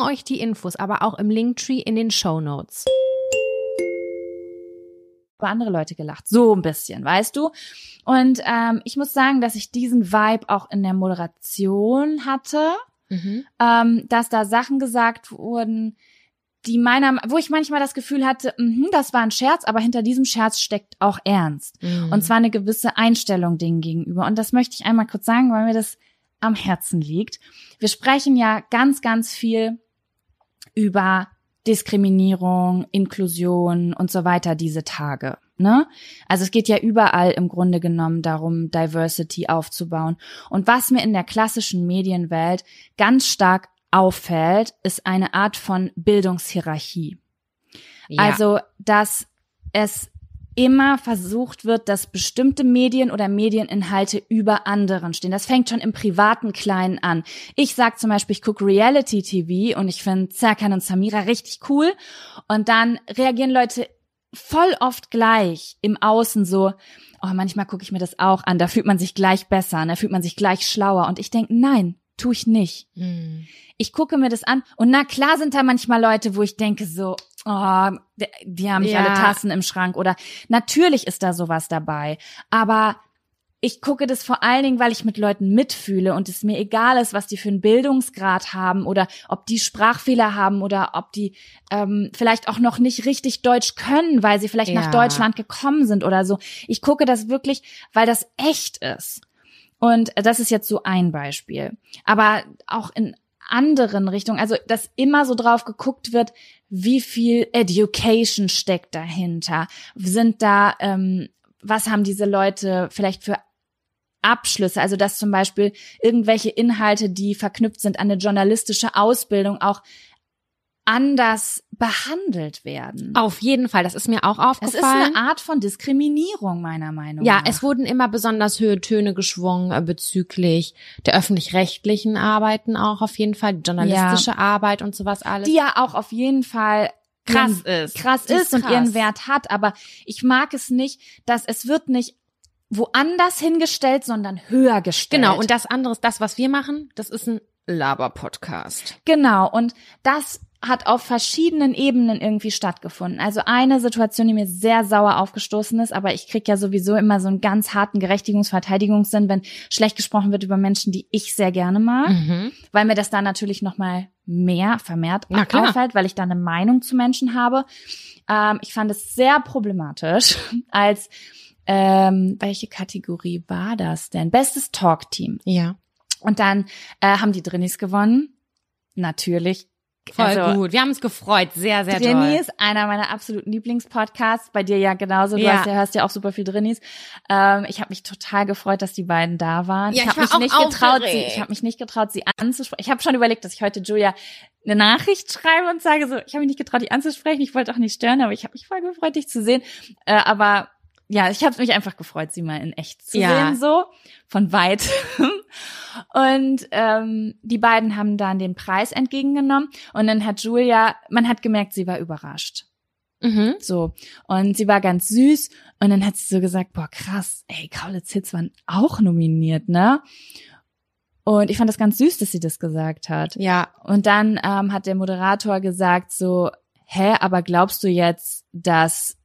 euch die Infos aber auch im Linktree in den Show Notes über andere Leute gelacht. So ein bisschen, weißt du? Und ähm, ich muss sagen, dass ich diesen Vibe auch in der Moderation hatte, mhm. ähm, dass da Sachen gesagt wurden, die meiner, wo ich manchmal das Gefühl hatte, mh, das war ein Scherz, aber hinter diesem Scherz steckt auch Ernst. Mhm. Und zwar eine gewisse Einstellung denen gegenüber. Und das möchte ich einmal kurz sagen, weil mir das am Herzen liegt. Wir sprechen ja ganz, ganz viel über Diskriminierung, Inklusion und so weiter diese Tage. Ne? Also es geht ja überall im Grunde genommen darum, Diversity aufzubauen. Und was mir in der klassischen Medienwelt ganz stark auffällt, ist eine Art von Bildungshierarchie. Ja. Also, dass es immer versucht wird, dass bestimmte Medien oder Medieninhalte über anderen stehen. Das fängt schon im privaten Kleinen an. Ich sag zum Beispiel, ich gucke Reality TV und ich finde Serkan und Samira richtig cool. Und dann reagieren Leute voll oft gleich im Außen so, oh, manchmal gucke ich mir das auch an, da fühlt man sich gleich besser, da fühlt man sich gleich schlauer. Und ich denke, nein, tu ich nicht. Hm. Ich gucke mir das an und na klar sind da manchmal Leute, wo ich denke so, oh, die haben nicht ja. alle Tassen im Schrank oder natürlich ist da sowas dabei, aber ich gucke das vor allen Dingen, weil ich mit Leuten mitfühle und es mir egal ist, was die für einen Bildungsgrad haben oder ob die Sprachfehler haben oder ob die ähm, vielleicht auch noch nicht richtig Deutsch können, weil sie vielleicht ja. nach Deutschland gekommen sind oder so. Ich gucke das wirklich, weil das echt ist. Und das ist jetzt so ein Beispiel. Aber auch in anderen Richtungen, also dass immer so drauf geguckt wird, wie viel Education steckt dahinter? Sind da, ähm, was haben diese Leute vielleicht für Abschlüsse, also dass zum Beispiel irgendwelche Inhalte, die verknüpft sind an eine journalistische Ausbildung, auch anders behandelt werden. Auf jeden Fall, das ist mir auch Es aufgefallen. ist eine Art von Diskriminierung meiner Meinung Ja, nach. es wurden immer besonders hohe Töne geschwungen äh, bezüglich der öffentlich-rechtlichen Arbeiten auch auf jeden Fall, journalistische Arbeit und sowas alles. die ja auch auf jeden Fall Krass ist. krass ist ist und krass. ihren Wert hat, aber ich mag es nicht, dass es wird nicht woanders hingestellt, sondern höher gestellt. genau, und das andere ist das, was wir machen, das ist ein Laber-Podcast. Genau, und das hat auf verschiedenen Ebenen irgendwie stattgefunden. Also eine Situation, die mir sehr sauer aufgestoßen ist, aber ich krieg ja sowieso immer so einen ganz harten Gerechtigungsverteidigungssinn, wenn schlecht gesprochen wird über Menschen, die ich sehr gerne mag, Mhm. weil mir das da natürlich noch mal mehr vermehrt auffällt, weil ich da eine Meinung zu Menschen habe. Ähm, ich fand es sehr problematisch, als ähm, welche Kategorie war das denn? Bestes Talk-Team. Ja. Und dann äh, haben die Drinnies gewonnen. Natürlich. Voll Also, gut. Wir haben uns gefreut. Sehr, sehr Drinnies, toll. einer meiner absoluten Lieblingspodcasts. Bei dir ja genauso. Du Ja. hast ja, hörst ja auch super viel Drinnies. Ähm, ich habe mich total gefreut, dass die beiden da waren. Ja, ich habe mich auch nicht getraut, sie, aufgeregt. ich habe mich nicht getraut, sie anzusprechen. Ich habe schon überlegt, dass ich heute Julia eine Nachricht schreibe und sage so, ich habe mich nicht getraut, die anzusprechen. Ich wollte auch nicht stören, aber ich habe mich voll gefreut, dich zu sehen. Äh, aber ja, ich habe mich einfach gefreut, sie mal in echt zu Ja. sehen, so von weit. Und ähm, die beiden haben dann den Preis entgegengenommen und dann hat Julia, man hat gemerkt, sie war überrascht. Mhm. So. Und sie war ganz süß und dann hat sie so gesagt, boah, krass, ey, Kaulitz Hits waren auch nominiert, ne? Und ich fand das ganz süß, dass sie das gesagt hat. Ja. Und dann ähm, hat der Moderator gesagt so, hä, aber glaubst du jetzt, dass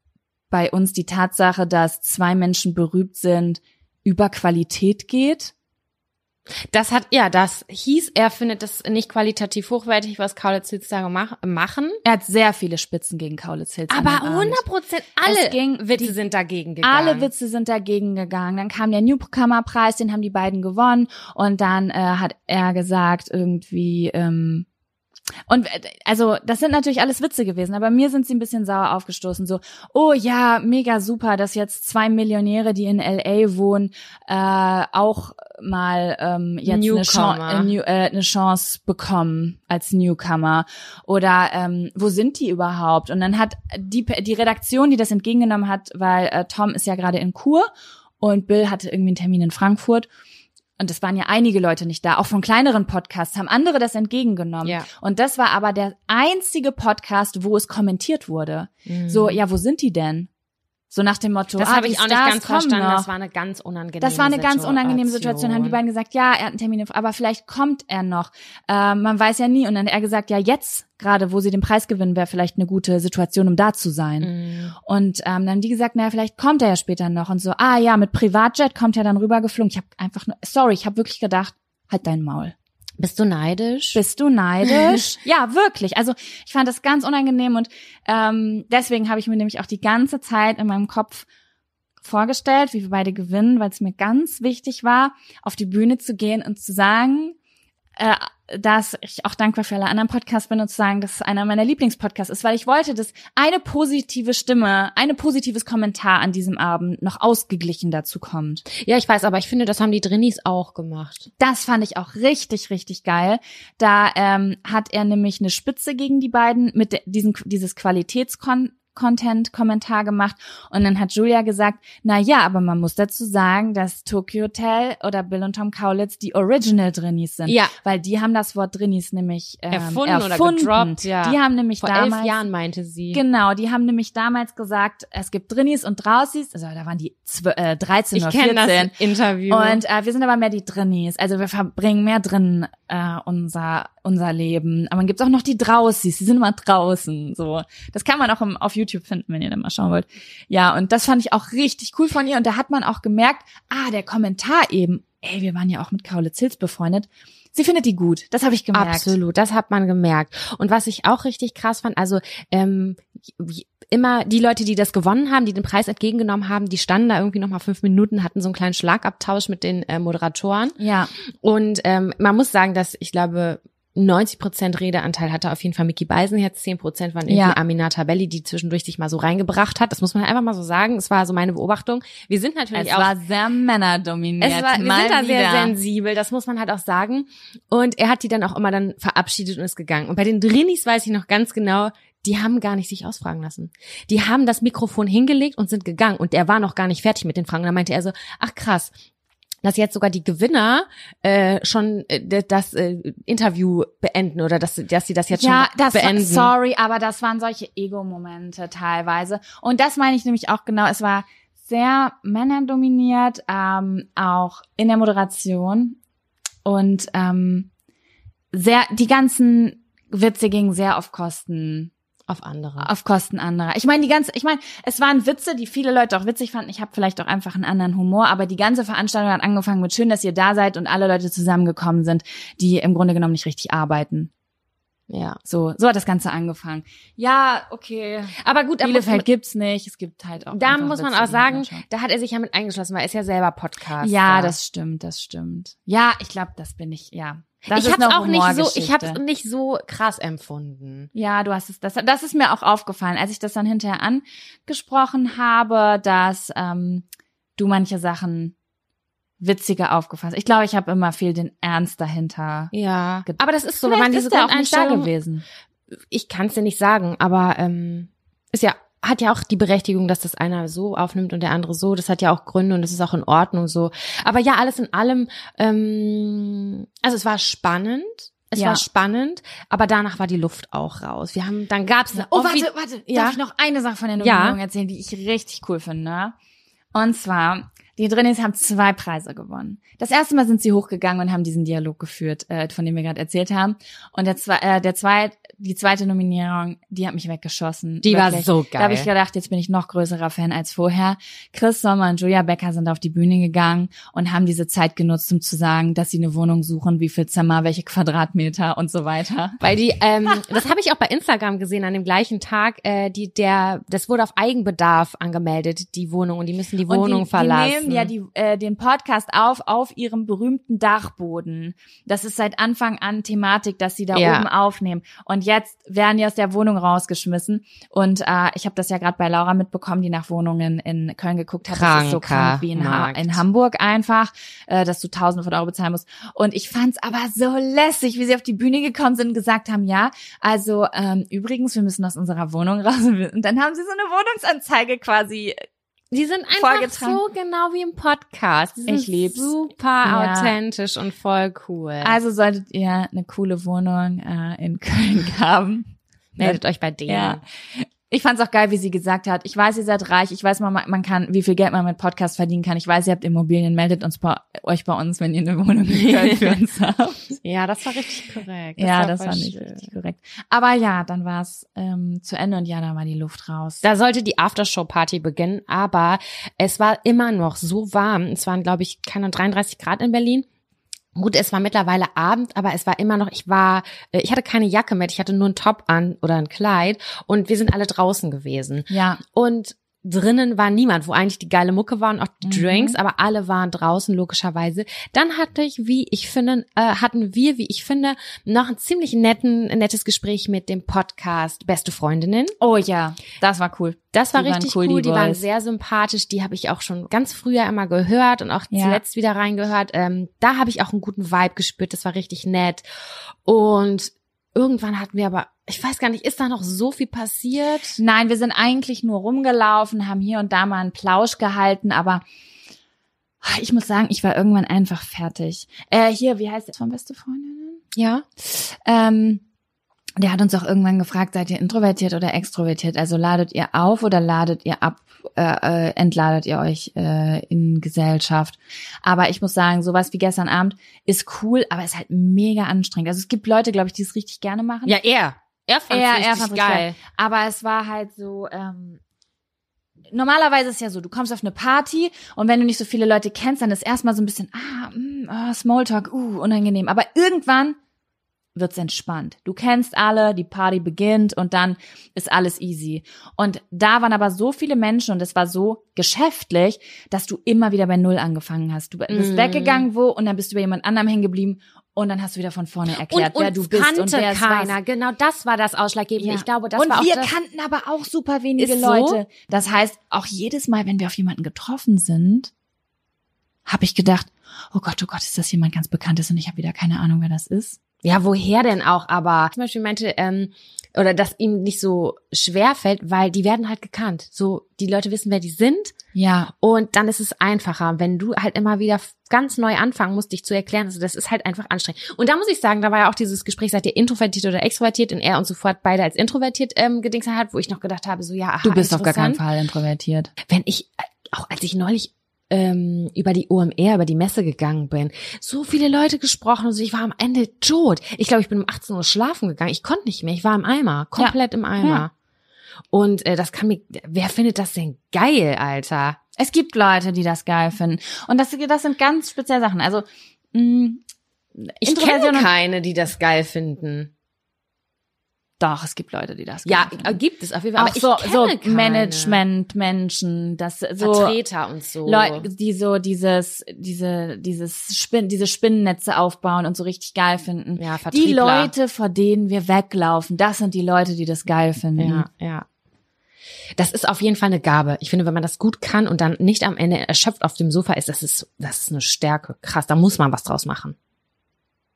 bei uns die Tatsache, dass zwei Menschen berühmt sind, über Qualität geht? Das hat, ja, das hieß, er findet das nicht qualitativ hochwertig, was Kaulitz Hills da gemach- machen. Er hat sehr viele Spitzen gegen Kaulitz Hills. an Aber dem Abend. 100 Prozent alle ging- Witze die- sind dagegen gegangen. Alle Witze sind dagegen gegangen. Dann kam der Newcomer-Preis, den haben die beiden gewonnen. Und dann äh, hat er gesagt, irgendwie, ähm, und äh, also das sind natürlich alles Witze gewesen, aber mir sind sie ein bisschen sauer aufgestoßen. So, oh ja, mega super, dass jetzt zwei Millionäre, die in LA wohnen, äh, auch mal ähm, jetzt eine. Chance, äh, äh, eine Chance bekommen als Newcomer. Oder ähm, wo sind die überhaupt? Und dann hat die, die Redaktion, die das entgegengenommen hat, weil äh, Tom ist ja gerade in Kur und Bill hatte irgendwie einen Termin in Frankfurt. Und es waren ja einige Leute nicht da, auch von kleineren Podcasts haben andere das entgegengenommen. Ja. Und das war aber der einzige Podcast, wo es kommentiert wurde. Mhm. So, ja, wo sind die denn? So nach dem Motto, das ah, habe ich auch nicht Stars ganz kommen verstanden. Noch. Das war eine ganz unangenehme Das war eine ganz unangenehme Situation. Haben die beiden gesagt, ja, er hat einen Termin, aber vielleicht kommt er noch. Ähm, man weiß ja nie. Und dann hat er gesagt, ja, jetzt gerade, wo sie den Preis gewinnen, wäre vielleicht eine gute Situation, um da zu sein. Mhm. Und ähm, dann haben die gesagt, naja, vielleicht kommt er ja später noch. Und so, ah ja, mit Privatjet kommt er dann rübergeflogen. Ich habe einfach nur, sorry, ich habe wirklich gedacht, halt dein Maul. Bist du neidisch? Bist du neidisch? ja, wirklich. Also ich fand das ganz unangenehm und ähm, deswegen habe ich mir nämlich auch die ganze Zeit in meinem Kopf vorgestellt, wie wir beide gewinnen, weil es mir ganz wichtig war, auf die Bühne zu gehen und zu sagen, äh, dass ich auch dankbar für alle anderen Podcasts bin und zu sagen, dass es einer meiner Lieblingspodcasts ist, weil ich wollte, dass eine positive Stimme, eine positives Kommentar an diesem Abend noch ausgeglichen dazu kommt. ja, ich weiß, aber ich finde, das haben die Drinnies auch gemacht. Das fand ich auch richtig, richtig geil. Da ähm, hat er nämlich eine Spitze gegen die beiden mit de diesen, dieses Qualitätskon Content-Kommentar gemacht und dann hat Julia gesagt, na ja, aber man muss dazu sagen, dass Tokyo Hotel oder Bill und Tom Kaulitz die Original Drinnies sind. Ja. Weil die haben das Wort Drinnies nämlich ähm, Erfunden oder erfunden. gedroppt, ja. Die haben nämlich Vor damals elf Jahren meinte sie. Genau, die haben nämlich damals gesagt, es gibt Drinnies und Draußis, also da waren die äh, 13 ich oder kenne 14. das Interview. Und äh, wir sind aber mehr die Drinnies. Also wir verbringen mehr drin äh, unser unser Leben. Aber dann gibt's auch noch die Draußis, die sind immer draußen. So, das kann man auch im, auf YouTube finden, wenn ihr da mal schauen wollt. Ja, und das fand ich auch richtig cool von ihr. Und da hat man auch gemerkt, ah, der Kommentar eben. Ey, wir waren ja auch mit Kaulitz Hills befreundet. Sie findet die gut. Das habe ich gemerkt. Absolut, das hat man gemerkt. Und was ich auch richtig krass fand, also ähm, immer die Leute, die das gewonnen haben, die den Preis entgegengenommen haben, die standen da irgendwie noch mal fünf Minuten, hatten so einen kleinen Schlagabtausch mit den äh, Moderatoren. Ja, Und ähm, man muss sagen, dass ich glaube, 90 Prozent Redeanteil hatte auf jeden Fall Mickey Beisenherz, 10 Prozent waren irgendwie Ja. Aminata Belli, die zwischendurch sich mal so reingebracht hat. Das muss man einfach mal so sagen. Es war so meine Beobachtung. Wir sind natürlich Es auch war sehr männerdominiert. es war, wir sind da sehr wieder. sensibel, das muss man halt auch sagen. Und er hat die dann auch immer dann verabschiedet und ist gegangen. Und bei den Drinis weiß ich noch ganz genau, die haben gar nicht sich ausfragen lassen. Die haben das Mikrofon hingelegt und sind gegangen. Und er war noch gar nicht fertig mit den Fragen. Da meinte er so, ach krass, dass jetzt sogar die Gewinner äh, schon äh, das äh, Interview beenden oder dass, dass sie das jetzt ja, schon das beenden. War, sorry, aber das waren solche Ego-Momente teilweise. Und das meine ich nämlich auch genau. Es war sehr männerdominiert, ähm, auch in der Moderation und ähm, sehr die ganzen Witze gingen sehr auf Kosten Auf andere. auf Kosten anderer. Ich meine, die ganze, ich meine, es waren Witze, die viele Leute auch witzig fanden. Ich habe vielleicht auch einfach einen anderen Humor, aber die ganze Veranstaltung hat angefangen mit schön, dass ihr da seid und alle Leute zusammengekommen sind, die im Grunde genommen nicht richtig arbeiten. Ja. So, so hat das Ganze angefangen. Ja, okay. Aber gut, aber- Bielefeld gibt's nicht. Es gibt halt auch. da muss man auch sagen, da hat er sich ja mit eingeschlossen, weil er ist ja selber Podcast. Ja, das stimmt, das stimmt. Ja, ich glaube, das bin ich. Ja, das ich eine auch nicht so, ich hab's nicht so krass empfunden. Ja, du hast es, das, das ist mir auch aufgefallen, als ich das dann hinterher angesprochen habe, dass ähm, du manche Sachen witziger aufgefasst. Ich glaube, ich habe immer viel den Ernst dahinter. Ja. Aber das ist so, wenn man diese ist auch nicht da gewesen. ich kann es dir nicht sagen, aber ähm, ist ja hat ja auch die Berechtigung, dass das einer so aufnimmt und der andere so. Das hat ja auch Gründe und das ist auch in Ordnung so. Aber ja, alles in allem, ähm, also es war spannend. Es Ja. war spannend, aber danach war die Luft auch raus. Wir haben, dann gab's eine Oh, warte, warte. Ja. Darf ich noch eine Sache von der Ja. Nominierung erzählen, die ich richtig cool finde? Und zwar, die Drinis haben zwei Preise gewonnen. Das erste Mal sind sie hochgegangen und haben diesen Dialog geführt, äh, von dem wir gerade erzählt haben. Und der, zwei, äh, der zweit, die zweite Nominierung, die hat mich weggeschossen. Die war Wirklich. so geil. Da habe ich gedacht, jetzt bin ich noch größerer Fan als vorher. Chris Sommer und Julia Becker sind auf die Bühne gegangen und haben diese Zeit genutzt, um zu sagen, dass sie eine Wohnung suchen, wie viel Zimmer, welche Quadratmeter und so weiter. Weil die, ähm, das habe ich auch bei Instagram gesehen an dem gleichen Tag. Äh, die, der, das wurde auf Eigenbedarf angemeldet, die Wohnung, und die müssen die Wohnung und die, verlassen. Die nehmen ja die, äh, den Podcast auf auf ihrem berühmten Dachboden. Das ist seit Anfang an Thematik, dass sie da Ja. oben aufnehmen. Und jetzt werden die aus der Wohnung rausgeschmissen. Und äh, ich habe das ja gerade bei Laura mitbekommen, die nach Wohnungen in Köln geguckt hat. das ist so Kranker krank wie in, ha in Hamburg einfach, äh, dass du tausende von Euro bezahlen musst. Und ich fand's aber so lässig, wie sie auf die Bühne gekommen sind und gesagt haben, ja, also ähm, übrigens, wir müssen aus unserer Wohnung raus. Und dann haben sie so eine Wohnungsanzeige quasi Die sind einfach vorgetragen. so genau wie im Podcast. Die sind Ich lieb's. super Ja. authentisch und voll cool. Also solltet ihr eine coole Wohnung äh, in Köln haben. meldet euch bei denen. Ja. Ich fand's auch geil, wie sie gesagt hat, ich weiß, ihr seid reich, ich weiß, man, man kann, wie viel Geld man mit Podcast verdienen kann. Ich weiß, ihr habt Immobilien, meldet uns bei, euch bei uns, wenn ihr eine Wohnung für uns habt. Ja, das war richtig korrekt. ja, war das war nicht schön. richtig korrekt. Aber ja, dann war's ähm, zu Ende und ja, da war die Luft raus. Da sollte die Aftershow-Party beginnen, aber es war immer noch so warm. Es waren, glaube ich, keine 33 Grad in Berlin. Gut, es war mittlerweile Abend, aber es war immer noch, ich war, äh, ich hatte keine Jacke mit, ich hatte nur ein Top an oder ein Kleid und wir sind alle draußen gewesen. ja, Und drinnen war niemand, wo eigentlich die geile Mucke war und auch die Mhm. Drinks, aber alle waren draußen logischerweise. Dann hatte ich, wie ich finde, äh, hatten wir, wie ich finde, noch ein ziemlich netten, ein nettes Gespräch mit dem Podcast Beste Freundinnen. oh ja, das war cool. Das war Die richtig cool, cool, die die, waren sehr sympathisch, die habe ich auch schon ganz früher immer gehört und auch Ja. zuletzt wieder reingehört. Ähm, da habe ich auch einen guten Vibe gespürt, das war richtig nett. Und irgendwann hatten wir aber, ich weiß gar nicht, ist da noch so viel passiert? Nein, wir sind eigentlich nur rumgelaufen, haben hier und da mal einen Plausch gehalten, aber ich muss sagen, ich war irgendwann einfach fertig. Äh, hier, wie heißt der von Beste Freundinnen? Ja. Ähm, der hat uns auch irgendwann gefragt, seid ihr introvertiert oder extrovertiert? Also ladet ihr auf oder ladet ihr ab, äh, äh, entladet ihr euch äh, in Gesellschaft? Aber ich muss sagen, sowas wie gestern Abend ist cool, aber ist halt mega anstrengend. Also es gibt Leute, glaube ich, die es richtig gerne machen. Ja, er. Er fand Er- es richtig fand's geil. Aber es war halt so, ähm, normalerweise ist es ja so, du kommst auf eine Party und wenn du nicht so viele Leute kennst, dann ist erstmal so ein bisschen, ah, mm, ah Smalltalk, uh, unangenehm. Aber irgendwann wird's entspannt. Du kennst alle, die Party beginnt und dann ist alles easy. Und da waren aber so viele Menschen und es war so geschäftlich, dass du immer wieder bei Null angefangen hast. Du bist Mhm. weggegangen wo und dann bist du bei jemand anderem hängen geblieben Und dann hast du wieder von vorne erklärt, und wer du bist kannte und wer es keiner. war. Genau, das war das Ausschlaggebende. Ich glaube, das und war auch wir das, kannten aber auch super wenige Ist so? Leute. Das heißt, auch jedes Mal, wenn wir auf jemanden getroffen sind, habe ich gedacht, oh Gott, oh Gott, ist das jemand ganz Bekanntes und ich habe wieder keine Ahnung, wer das ist. Ja, woher denn auch? Aber zum Beispiel meinte, ähm, oder dass ihm nicht so schwer fällt, weil die werden halt gekannt. So, die Leute wissen, wer die sind. Ja, Und dann ist es einfacher, wenn du halt immer wieder ganz neu anfangen musst, dich zu erklären. Also das ist halt einfach anstrengend. Und da muss ich sagen, da war ja auch dieses Gespräch, seid ihr introvertiert oder extrovertiert? Und er uns sofort beide als introvertiert ähm, gedingst hat, wo ich noch gedacht habe, so ja, aha, du bist auf gar keinen. Fall introvertiert. Wenn ich, auch als ich neulich ähm, über die OMR, über die Messe gegangen bin, so viele Leute gesprochen und so, ich war am Ende tot. Ich glaube, ich bin um 18 Uhr schlafen gegangen. Ich konnte nicht mehr. Ich war im Eimer, komplett im Eimer. Ja. Und äh, das kann mir, wer findet das denn geil, Alter? Es gibt Leute, die das geil finden. Und das, das sind ganz spezielle Sachen. Also, mh, Ich Introversion kenne keine, die das geil finden. Doch, es gibt Leute, die das Ja, äh, gibt es auf jeden Fall. so, aber ich so kenne keine. Management, Menschen, das so Vertreter und so. Leute, die so dieses, diese, dieses Spin, diese Spinnennetze aufbauen und so richtig geil finden. ja, Die Vertriebler. Leute, vor denen wir weglaufen, das sind die Leute, die das geil finden. Ja, ja. Das ist auf jeden Fall eine Gabe. Ich finde, wenn man das gut kann und dann nicht am Ende erschöpft auf dem Sofa ist, das ist, das ist eine Stärke. Krass, da muss man was draus machen.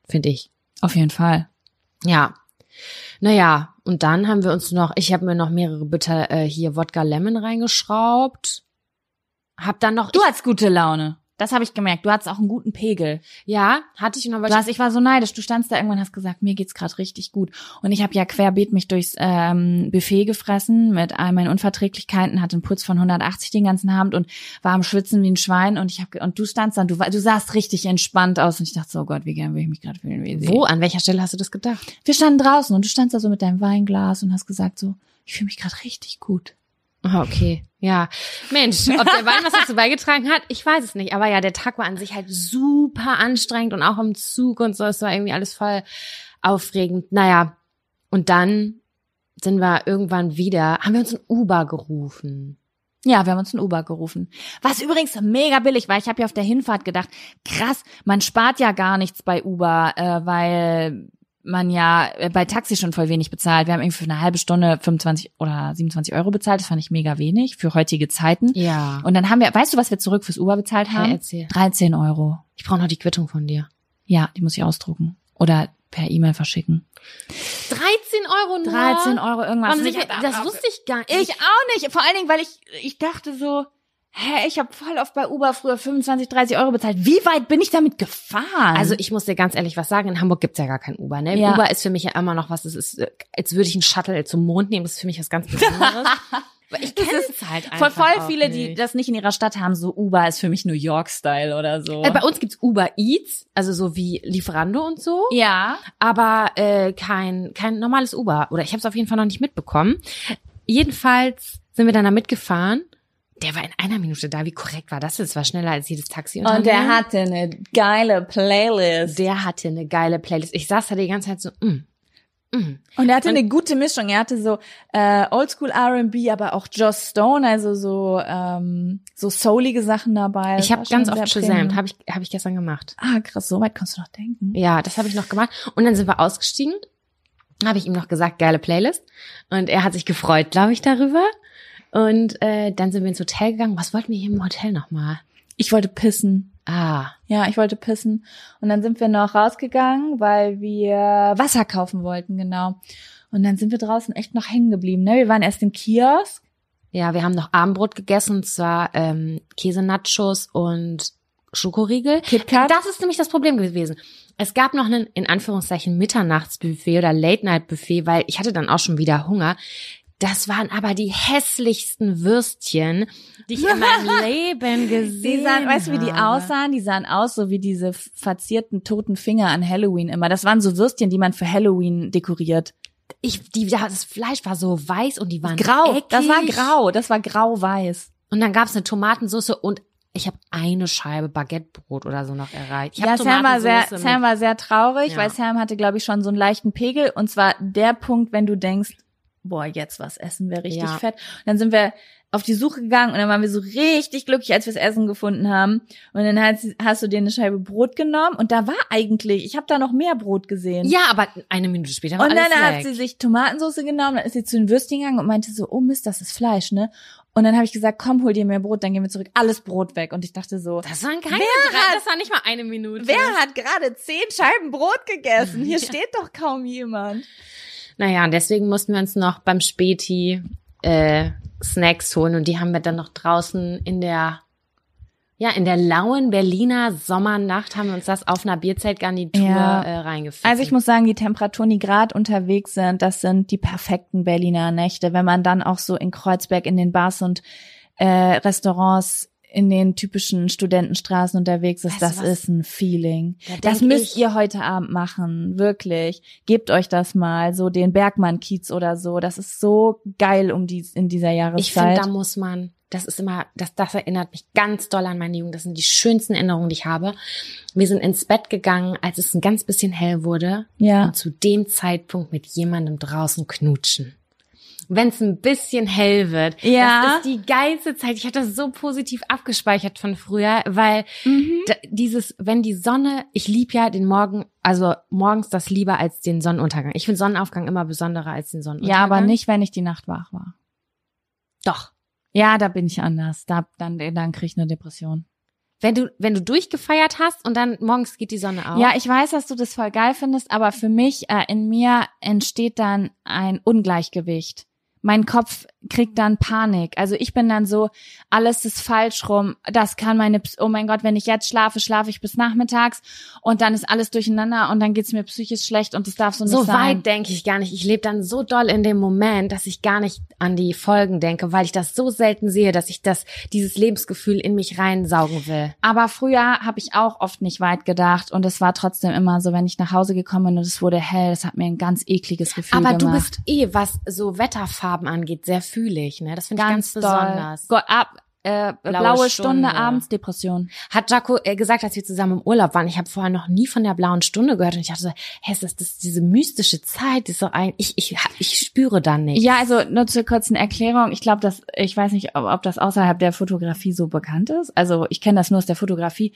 Finde ich. Auf jeden Fall. Ja. Naja, und dann haben wir uns noch, ich habe mir noch mehrere Bitter äh, hier Wodka Lemon reingeschraubt. Hab dann noch, Du ich, hattest gute Laune. Das habe ich gemerkt. Du hattest auch einen guten Pegel. ja, hatte ich noch Du was. hast, ich war so neidisch. Du standst da irgendwann und hast gesagt, mir geht's gerade richtig gut. Und ich habe ja querbeet mich durchs ähm, Buffet gefressen mit all meinen Unverträglichkeiten, hatte einen Puls von 180 den ganzen Abend und war am Schwitzen wie ein Schwein. Und ich habe und du standst dann, du, du sahst richtig entspannt aus und ich dachte so, oh Gott, wie gern will ich mich gerade fühlen wie. Wo, an welcher Stelle hast du das gedacht? Wir standen draußen und du standst da so mit deinem Weinglas und hast gesagt so, ich fühle mich gerade richtig gut. Ah, okay. Ja. Mensch, ob der Wein was dazu beigetragen hat, ich weiß es nicht. Aber ja, der Tag war an sich halt super anstrengend und auch im Zug und so. Es war irgendwie alles voll aufregend. Naja. Und dann sind wir irgendwann wieder, haben wir uns ein Uber gerufen. Ja, wir haben uns ein Uber gerufen. Was übrigens mega billig war. Ich habe ja auf der Hinfahrt gedacht, krass, man spart ja gar nichts bei Uber, äh, weil man ja äh, bei Taxi schon voll wenig bezahlt. Wir haben irgendwie für eine halbe Stunde 25 oder 27 Euro bezahlt. Das fand ich mega wenig für heutige Zeiten. Ja. Und dann haben wir, weißt du, was wir zurück fürs Uber bezahlt haben? erzähl. 13 Euro. Ich brauche noch die Quittung von dir. Ja, die muss ich ausdrucken. Oder per E-Mail verschicken. 13 Euro nur? 13 Euro irgendwas. Warum ich das wusste ich gar nicht. Ich auch nicht. Vor allen Dingen, weil ich, ich dachte so, hä, ich habe voll oft bei Uber früher 25, 30 Euro bezahlt. Wie weit bin ich damit gefahren? Also ich muss dir ganz ehrlich was sagen, in Hamburg gibt's ja gar kein Uber. Ne? Ja. Uber ist für mich ja immer noch was, das ist, als würde ich einen Shuttle zum Mond nehmen, das ist für mich was ganz Besonderes. Ich kenne es halt voll, einfach voll auch viele, nicht. die das nicht in ihrer Stadt haben, so Uber ist für mich New York-Style oder so. Äh, bei uns gibt's Uber Eats, also so wie Lieferando und so, ja. aber äh, kein kein normales Uber. Oder ich habe es auf jeden Fall noch nicht mitbekommen. Jedenfalls sind wir dann da mitgefahren. Der war in einer Minute da. Wie korrekt war das? Das war schneller als jedes Taxi. Und der hatte eine geile Playlist. der hatte eine geile Playlist. Ich saß da die ganze Zeit so, mm, mm. Und er hatte eine gute Mischung. Er hatte so äh, Oldschool R&B, aber auch Joss Stone, also so ähm, so soulige Sachen dabei. Ich habe ganz oft Premium. Shazam, habe ich hab ich gestern gemacht. Ah, krass, so weit kannst du noch denken. Ja, das habe ich noch gemacht. Und dann sind wir ausgestiegen. Habe ich ihm noch gesagt, geile Playlist. Und er hat sich gefreut, glaube ich, darüber. Und äh, dann sind wir ins Hotel gegangen. Was wollten wir hier im Hotel nochmal? Ich wollte pissen. Ah, Ja, ich wollte pissen. Und dann sind wir noch rausgegangen, weil wir Wasser kaufen wollten, genau. Und dann sind wir draußen echt noch hängen geblieben. Ne? Wir waren erst im Kiosk. ja, wir haben noch Abendbrot gegessen, und zwar ähm, Käse-Nachos und Schokoriegel. KitKat. Das ist nämlich das Problem gewesen. Es gab noch einen, in Anführungszeichen, Mitternachtsbuffet oder Late-Night-Buffet, weil ich hatte dann auch schon wieder Hunger. Das waren aber die hässlichsten Würstchen, die ich in meinem Leben gesehen Die sahen, weißt du, wie die habe. aussahen? Die sahen aus so wie diese verzierten toten Finger an Halloween immer. Das waren so Würstchen, die man für Halloween dekoriert. Ich, die, ja, das Fleisch war so weiß und die waren Grau. Eckig. Das war grau. Das war grau-weiß. Und dann gab's eine Tomatensauce und ich habe eine Scheibe Baguettebrot oder so noch erreicht. Ich Ja, Sam war sehr, Sam war sehr traurig, Ja. weil Sam hatte, glaube ich, schon so einen leichten Pegel. Und zwar der Punkt, wenn du denkst, boah, jetzt was essen wäre richtig Ja. fett. Und dann sind wir auf die Suche gegangen und dann waren wir so richtig glücklich, als wir das Essen gefunden haben. Und dann hast, hast du dir eine Scheibe Brot genommen und da war eigentlich, ich habe da noch mehr Brot gesehen. Ja, aber eine Minute später war Und dann alles hat weg. sie sich Tomatensauce genommen, dann ist sie zu den Würstchen gegangen und meinte so, oh Mist, das ist Fleisch, ne? Und dann habe ich gesagt, komm, hol dir mehr Brot, dann gehen wir zurück. Alles Brot weg. Und ich dachte so, das waren keine Wer drei, hat- das war nicht mal eine Minute. wer hat gerade zehn Scheiben Brot gegessen? Hier steht doch kaum jemand. Naja, und deswegen mussten wir uns noch beim Späti äh, Snacks holen und die haben wir dann noch draußen in der ja, in der lauen Berliner Sommernacht haben wir uns das auf einer Bierzeltgarnitur Ja. äh, reingeführt. Also ich muss sagen, die Temperaturen, die gerade unterwegs sind, das sind die perfekten Berliner Nächte. Wenn man dann auch so in Kreuzberg in den Bars und äh, Restaurants in den typischen Studentenstraßen unterwegs ist, Weißt das was? ist ein Feeling. Da Das müsst ich- ihr heute Abend machen, wirklich. Gebt euch das mal, so den Bergmann-Kiez oder so. Das ist so geil um die, in dieser Ich Jahreszeit. finde, da muss man, das ist immer, das, das erinnert mich ganz doll an meine Jugend. Das sind die schönsten Erinnerungen, die ich habe. Wir sind ins Bett gegangen, als es ein ganz bisschen hell wurde. ja. Und zu dem Zeitpunkt mit jemandem draußen knutschen. Wenn es ein bisschen hell wird. Ja. Das ist die geilste Zeit. Ich hatte das so positiv abgespeichert von früher, weil Mhm. dieses, wenn die Sonne, ich lieb ja den Morgen, also morgens das lieber als den Sonnenuntergang. Ich finde Sonnenaufgang immer besonderer als den Sonnenuntergang. ja, aber nicht, wenn ich die Nacht wach war. Doch. Ja, da bin ich anders. Da, dann, dann krieg ich eine Depression. Wenn du, wenn du durchgefeiert hast und dann morgens geht die Sonne auf. Ja, ich weiß, dass du das voll geil findest, aber für mich, äh, in mir entsteht dann ein Ungleichgewicht. Mein Kopf kriegt dann Panik. Also ich bin dann so, alles ist falsch rum. Das kann meine, oh mein Gott, wenn ich jetzt schlafe, schlafe ich bis nachmittags und dann ist alles durcheinander und dann geht's mir psychisch schlecht und das darf so nicht so sein. weit denke ich gar nicht. Ich lebe dann so doll in dem Moment, dass ich gar nicht an die Folgen denke, weil ich das so selten sehe, dass ich das, dieses Lebensgefühl in mich reinsaugen will. Aber früher habe ich auch oft nicht weit gedacht und es war trotzdem immer so, wenn ich nach Hause gekommen bin und es wurde hell, das hat mir ein ganz ekliges Gefühl Aber gemacht. du bist eh, was so Wetterfarben angeht, sehr fühlig, ne? Das finde ich ganz doll. besonders. Go ab, äh, blaue, Stunde. Stunde. abends Depression. Hat Jaco äh, gesagt, als wir zusammen im Urlaub waren, ich habe vorher noch nie von der blauen Stunde gehört und ich dachte so, hä, ist das, das diese mystische Zeit, ist so ein, ich, ich, ich spüre dann nicht. Ja, also nur zur kurzen Erklärung. Ich glaube, dass ich weiß nicht, ob, ob das außerhalb der Fotografie so bekannt ist. Also ich kenne das nur aus der Fotografie.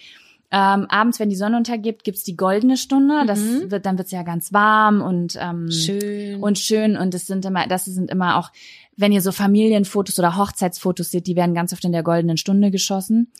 Ähm, abends, wenn die Sonne untergeht, gibt's die goldene Stunde. Das Mhm. wird, dann wird's ja ganz warm und ähm, Schön. und schön und es sind immer, das sind immer auch, wenn ihr so Familienfotos oder Hochzeitsfotos seht, die werden ganz oft in der goldenen Stunde geschossen.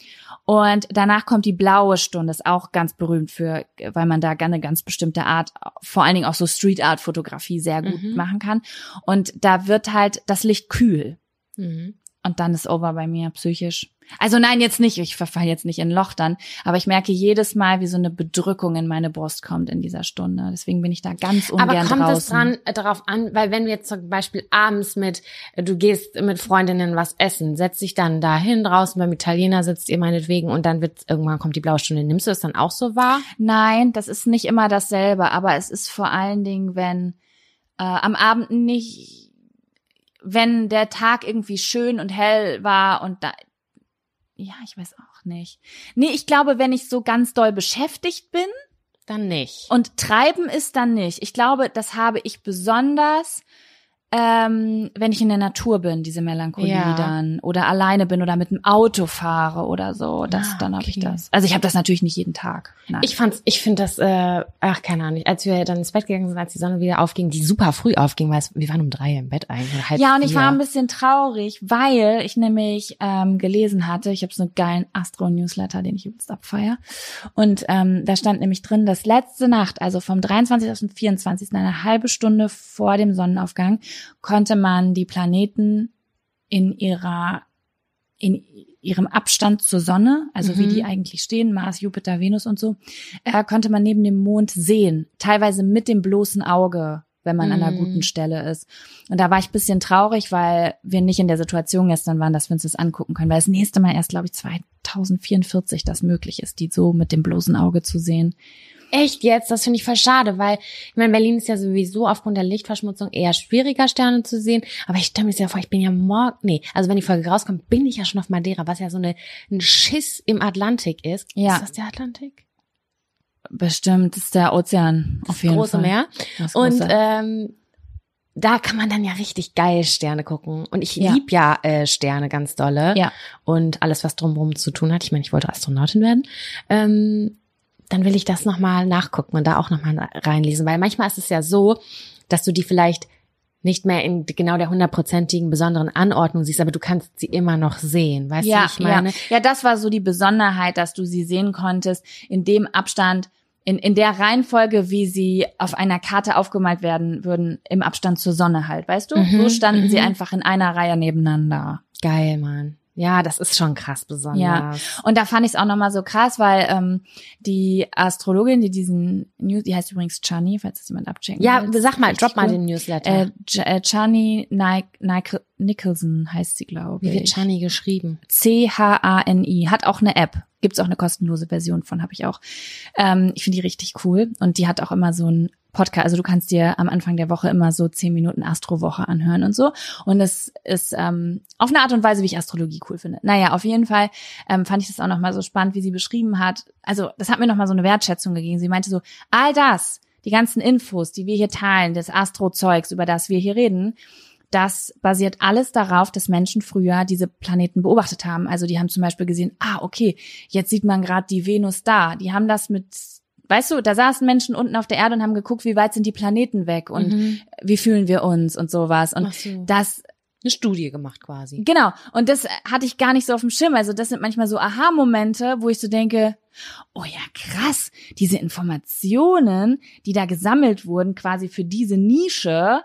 Und danach kommt die blaue Stunde, ist auch ganz berühmt für, weil man da eine ganz bestimmte Art, vor allen Dingen auch so Street Art Fotografie sehr gut Mhm. machen kann. Und da wird halt das Licht kühl. mhm. Und dann ist over bei mir psychisch. Also nein, jetzt nicht. Ich verfalle jetzt nicht in Loch dann. Aber ich merke jedes Mal, wie so eine Bedrückung in meine Brust kommt in dieser Stunde. Deswegen bin ich da ganz ungern Aber kommt draußen. es dran, äh, darauf an, weil wenn wir jetzt zum Beispiel abends mit, äh, du gehst mit Freundinnen was essen, setzt dich dann dahin draußen beim Italiener, sitzt ihr meinetwegen und dann wird irgendwann kommt die blaue Stunde. Nimmst du das dann auch so wahr? Nein, das ist nicht immer dasselbe, aber es ist vor allen Dingen, wenn äh, am Abend nicht, wenn der Tag irgendwie schön und hell war und da, ja, ich weiß auch nicht. Nee, ich glaube, wenn ich so ganz doll beschäftigt bin Dann nicht. und treiben ist dann nicht. Ich glaube, das habe ich besonders, ähm, wenn ich in der Natur bin, diese Melancholie Ja. dann oder alleine bin oder mit dem Auto fahre oder so. Das, Ah, dann habe ich das. Also ich habe das natürlich nicht jeden Tag. Nein. Ich fand's, ich finde das, äh, ach keine Ahnung, als wir dann ins Bett gegangen sind, als die Sonne wieder aufging, die super früh aufging, weil es, wir waren um drei im Bett eigentlich. Oder halb Ja, und ich vier. war ein bisschen traurig, weil ich nämlich ähm, gelesen hatte, ich habe so einen geilen Astro-Newsletter, den ich übelst abfeier. Und ähm, da stand nämlich drin, dass letzte Nacht, also vom 23. auf den 24., eine halbe Stunde vor dem Sonnenaufgang, konnte man die Planeten in ihrer in ihrem Abstand zur Sonne, also wie Mhm. die eigentlich stehen, Mars, Jupiter, Venus und so, äh, konnte man neben dem Mond sehen, teilweise mit dem bloßen Auge, wenn man an einer Mhm. guten Stelle ist. Und da war ich bisschen traurig, weil wir nicht in der Situation gestern waren, dass wir uns das angucken können, weil das nächste Mal erst, glaube ich, 2044 das möglich ist, die so mit dem bloßen Auge zu sehen. Echt jetzt? Das finde ich voll schade, weil ich meine, Berlin ist ja sowieso aufgrund der Lichtverschmutzung eher schwieriger, Sterne zu sehen. Aber ich stelle mir ja vor, ich bin ja morgen, nee, also wenn die Folge rauskommt, bin ich ja schon auf Madeira, was ja so eine, ein Schiss im Atlantik ist. Ja. Ist das der Atlantik? Bestimmt ist der Ozean auf Das jeden große Fall. Meer. Das Und große. ähm, da kann man dann ja richtig geil Sterne gucken. Und ich Ja. lieb ja äh, Sterne ganz dolle. Ja. Und alles, was drumherum zu tun hat. Ich meine, ich wollte Astronautin werden. Ähm, dann will ich das nochmal nachgucken und da auch nochmal reinlesen. Weil manchmal ist es ja so, dass du die vielleicht nicht mehr in genau der hundertprozentigen besonderen Anordnung siehst, aber du kannst sie immer noch sehen. Weißt du, ja, wie ich meine? ja. ja, das war so die Besonderheit, dass du sie sehen konntest in dem Abstand, in, in der Reihenfolge, wie sie auf einer Karte aufgemalt werden würden, im Abstand zur Sonne halt, weißt du? Mhm, so standen sie mhm. einfach in einer Reihe nebeneinander. Geil, Mann. Ja, das ist schon krass besonders. Ja. Und da fand ich es auch nochmal so krass, weil ähm, die Astrologin, die diesen News, die heißt übrigens Chani, falls das jemand abchecken Ja, will. sag mal, drop mal den Newsletter. Äh, äh, Chani Nike, Nicholson heißt sie, glaube Wie wird ich. Chani geschrieben? C-H-A-N-I. Hat auch eine App. Gibt's auch eine kostenlose Version von, habe ich auch. Ähm, ich finde die richtig cool. Und die hat auch immer so ein Podcast. Also du kannst dir am Anfang der Woche immer so zehn Minuten Astrowoche anhören und so. Und das ist ähm, auf eine Art und Weise, wie ich Astrologie cool finde. Naja, auf jeden Fall ähm, fand ich das auch nochmal so spannend, wie sie beschrieben hat. Also das hat mir nochmal so eine Wertschätzung gegeben. Sie meinte so, all das, die ganzen Infos, die wir hier teilen, das Astro-Zeugs, über das wir hier reden, das basiert alles darauf, dass Menschen früher diese Planeten beobachtet haben. Also die haben zum Beispiel gesehen, ah, okay, jetzt sieht man gerade die Venus da. Die haben das mit, weißt du, da saßen Menschen unten auf der Erde und haben geguckt, wie weit sind die Planeten weg und Mhm. wie fühlen wir uns und sowas. Und so. das, Eine Studie gemacht quasi. genau, und das hatte ich gar nicht so auf dem Schirm. Also das sind manchmal so Aha-Momente, wo ich so denke, oh ja, krass, diese Informationen, die da gesammelt wurden, quasi für diese Nische,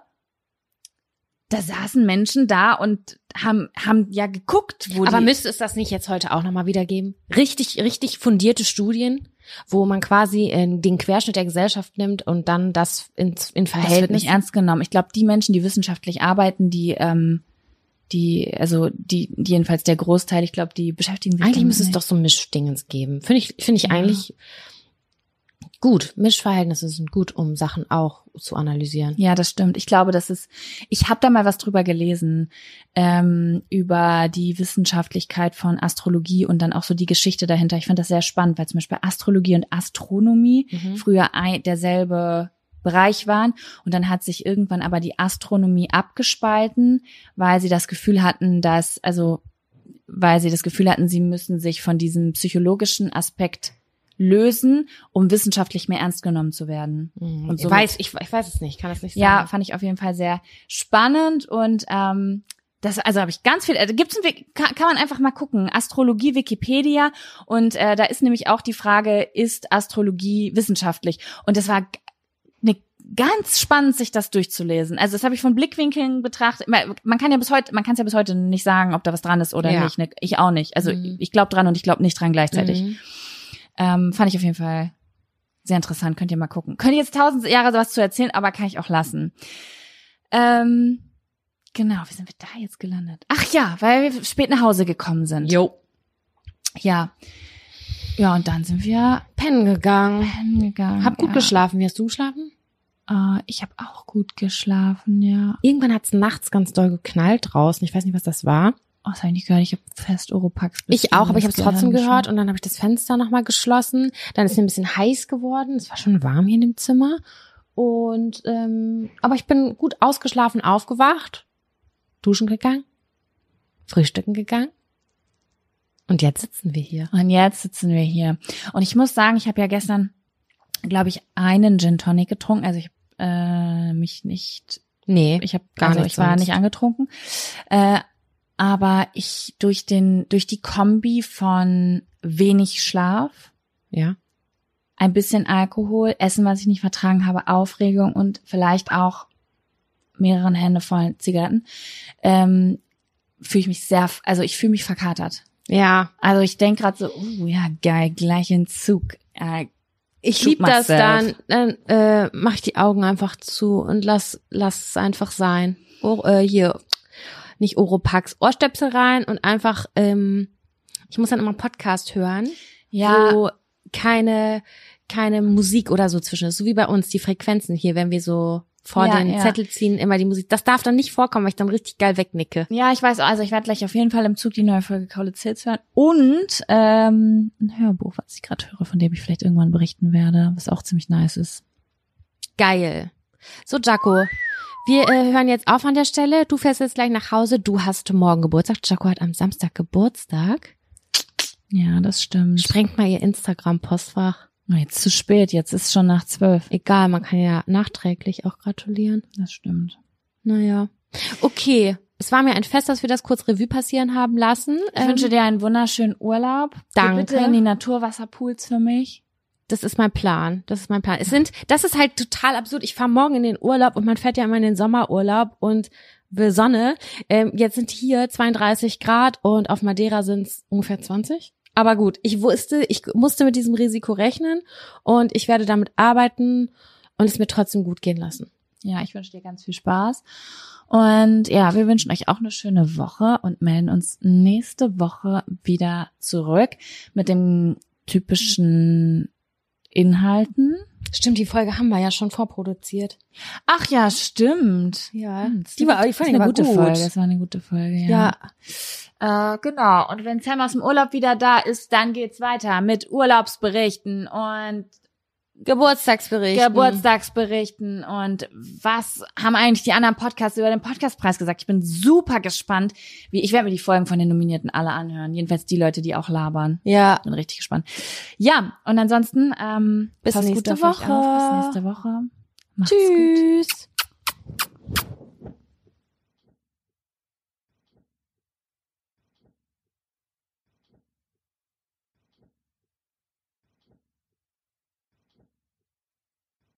da saßen Menschen da und haben, haben ja geguckt, wo Aber müsste es das nicht jetzt heute auch nochmal wieder geben? Richtig, richtig fundierte Studien, wo man quasi äh, den Querschnitt der Gesellschaft nimmt und dann das in, in das wird Verhältnis. nicht ernst genommen. Ich glaube, die Menschen, die wissenschaftlich arbeiten, die, ähm, die, also die, jedenfalls der Großteil, ich glaube, die beschäftigen sich eigentlich müsste es doch so Mischdingens geben. Finde ich, finde ich Ja. eigentlich gut. Mischverhältnisse sind gut, um Sachen auch zu analysieren. Ja, das stimmt. Ich glaube, das ist. Ich habe da mal was drüber gelesen ähm, über die Wissenschaftlichkeit von Astrologie und dann auch so die Geschichte dahinter. Ich fand das sehr spannend, weil zum Beispiel Astrologie und Astronomie Mhm. früher ein, derselbe Bereich waren und dann hat sich irgendwann aber die Astronomie abgespalten, weil sie das Gefühl hatten, dass also weil sie das Gefühl hatten, sie müssen sich von diesem psychologischen Aspekt lösen, um wissenschaftlich mehr ernst genommen zu werden. Mhm. Und ich somit- weiß, ich, ich weiß es nicht, kann es nicht sagen. Ja, fand ich auf jeden Fall sehr spannend und ähm, das, also habe ich ganz viel. Also gibt's einen Weg, kann, kann man einfach mal gucken. Astrologie Wikipedia und äh, da ist nämlich auch die Frage, ist Astrologie wissenschaftlich? Und das war ne, ganz spannend, sich das durchzulesen. Also das habe ich von Blickwinkeln betrachtet. Man man kann ja bis heute, man kann es ja bis heute nicht sagen, ob da was dran ist oder Ja. nicht. Ne? Ich auch nicht. Also Mhm. ich glaube dran und ich glaube nicht dran gleichzeitig. Mhm. Ähm, fand ich auf jeden Fall sehr interessant. Könnt ihr mal gucken. Könnte jetzt tausend Jahre sowas zu erzählen, aber kann ich auch lassen. Ähm, genau, wie sind wir da jetzt gelandet? Ach ja, weil wir spät nach Hause gekommen sind. Jo. Ja. Ja, und dann sind wir Pennen gegangen. hingegangen. Hab gut ja. geschlafen. Wie hast du geschlafen? Äh, ich habe auch gut geschlafen, ja. Irgendwann hat's nachts ganz doll geknallt draußen. Ich weiß nicht, was das war. Oh, das habe ich nicht gehört. Ich habe fest Oropax. Ich auch, aber ich habe es trotzdem gehört und dann habe ich das Fenster nochmal geschlossen. Dann ist mir ein bisschen heiß geworden. Es war schon warm hier in dem Zimmer. Und ähm, aber ich bin gut ausgeschlafen, aufgewacht, duschen gegangen, frühstücken gegangen. Und jetzt sitzen wir hier. Und jetzt sitzen wir hier. Und ich muss sagen, ich habe ja gestern, glaube ich, einen Gin Tonic getrunken. Also ich habe äh, mich nicht, Nee, ich habe Gar also nicht ich war sonst. nicht angetrunken. Äh, aber ich durch den, durch die Kombi von wenig Schlaf, ja. ein bisschen Alkohol, Essen, was ich nicht vertragen habe, Aufregung und vielleicht auch mehreren Hände voll Zigaretten, ähm, fühle ich mich sehr, also ich fühle mich verkatert. Ja, Also ich denk gerade so, oh ja, geil, gleich in Zug. Äh, ich Shoot lieb das dann. Dann äh, mach ich die Augen einfach zu und lass lass es einfach sein. Ohr, äh, hier nicht Oropax, Ohrstöpsel rein und einfach. Ähm, ich muss dann immer einen Podcast hören, ja, wo keine keine Musik oder so zwischen ist, so wie bei uns die Frequenzen hier, wenn wir so vor Ja, den ja. Zettel ziehen, immer die Musik. Das darf dann nicht vorkommen, weil ich dann richtig geil wegnicke. ja, ich weiß, also ich werde gleich auf jeden Fall im Zug die neue Folge Kaulitz Hills hören und ähm, ein Hörbuch, was ich gerade höre, von dem ich vielleicht irgendwann berichten werde, was auch ziemlich nice ist. Geil. So, Jaco. Wir äh, hören jetzt auf an der Stelle. Du fährst jetzt gleich nach Hause. Du hast morgen Geburtstag. Jaco hat am Samstag Geburtstag. Ja, das stimmt. Sprengt mal ihr Instagram-Postfach. Jetzt zu spät, jetzt ist schon nach zwölf. Egal, man kann ja nachträglich auch gratulieren. Das stimmt. Naja. Okay. Es war mir ein Fest, dass wir das kurz Revue passieren haben lassen. Ich wünsche dir einen wunderschönen Urlaub. Geh Danke. bitte in die Naturwasserpools für mich. Das ist mein Plan. Das ist mein Plan. Es sind, das ist halt total absurd. Ich fahre morgen in den Urlaub und man fährt ja immer in den Sommerurlaub und will Sonne. Ähm, jetzt sind hier 32 Grad und auf Madeira sind es ungefähr 20. Aber gut, ich wusste, ich musste mit diesem Risiko rechnen und ich werde damit arbeiten und es mir trotzdem gut gehen lassen. Ja, ich wünsche dir ganz viel Spaß. Und ja, wir wünschen euch auch eine schöne Woche und melden uns nächste Woche wieder zurück mit dem typischen Inhalten. Stimmt, die Folge haben wir ja schon vorproduziert. Ach ja, stimmt. Ja, Das die war, die eine aber gute gut. Folge. Das war eine gute Folge, ja. Ja, Äh, genau. Und wenn Sam aus dem Urlaub wieder da ist, dann geht's weiter mit Urlaubsberichten und Geburtstagsbericht. Geburtstagsberichten und was haben eigentlich die anderen Podcasts über den Podcastpreis gesagt? Ich bin super gespannt, wie ich werde mir die Folgen von den Nominierten alle anhören. Jedenfalls die Leute, die auch labern. Ja, Bin richtig gespannt. Ja, und ansonsten ähm, Bis nächste gut Woche. Auf. Bis nächste Woche. Macht's gut. tschüss.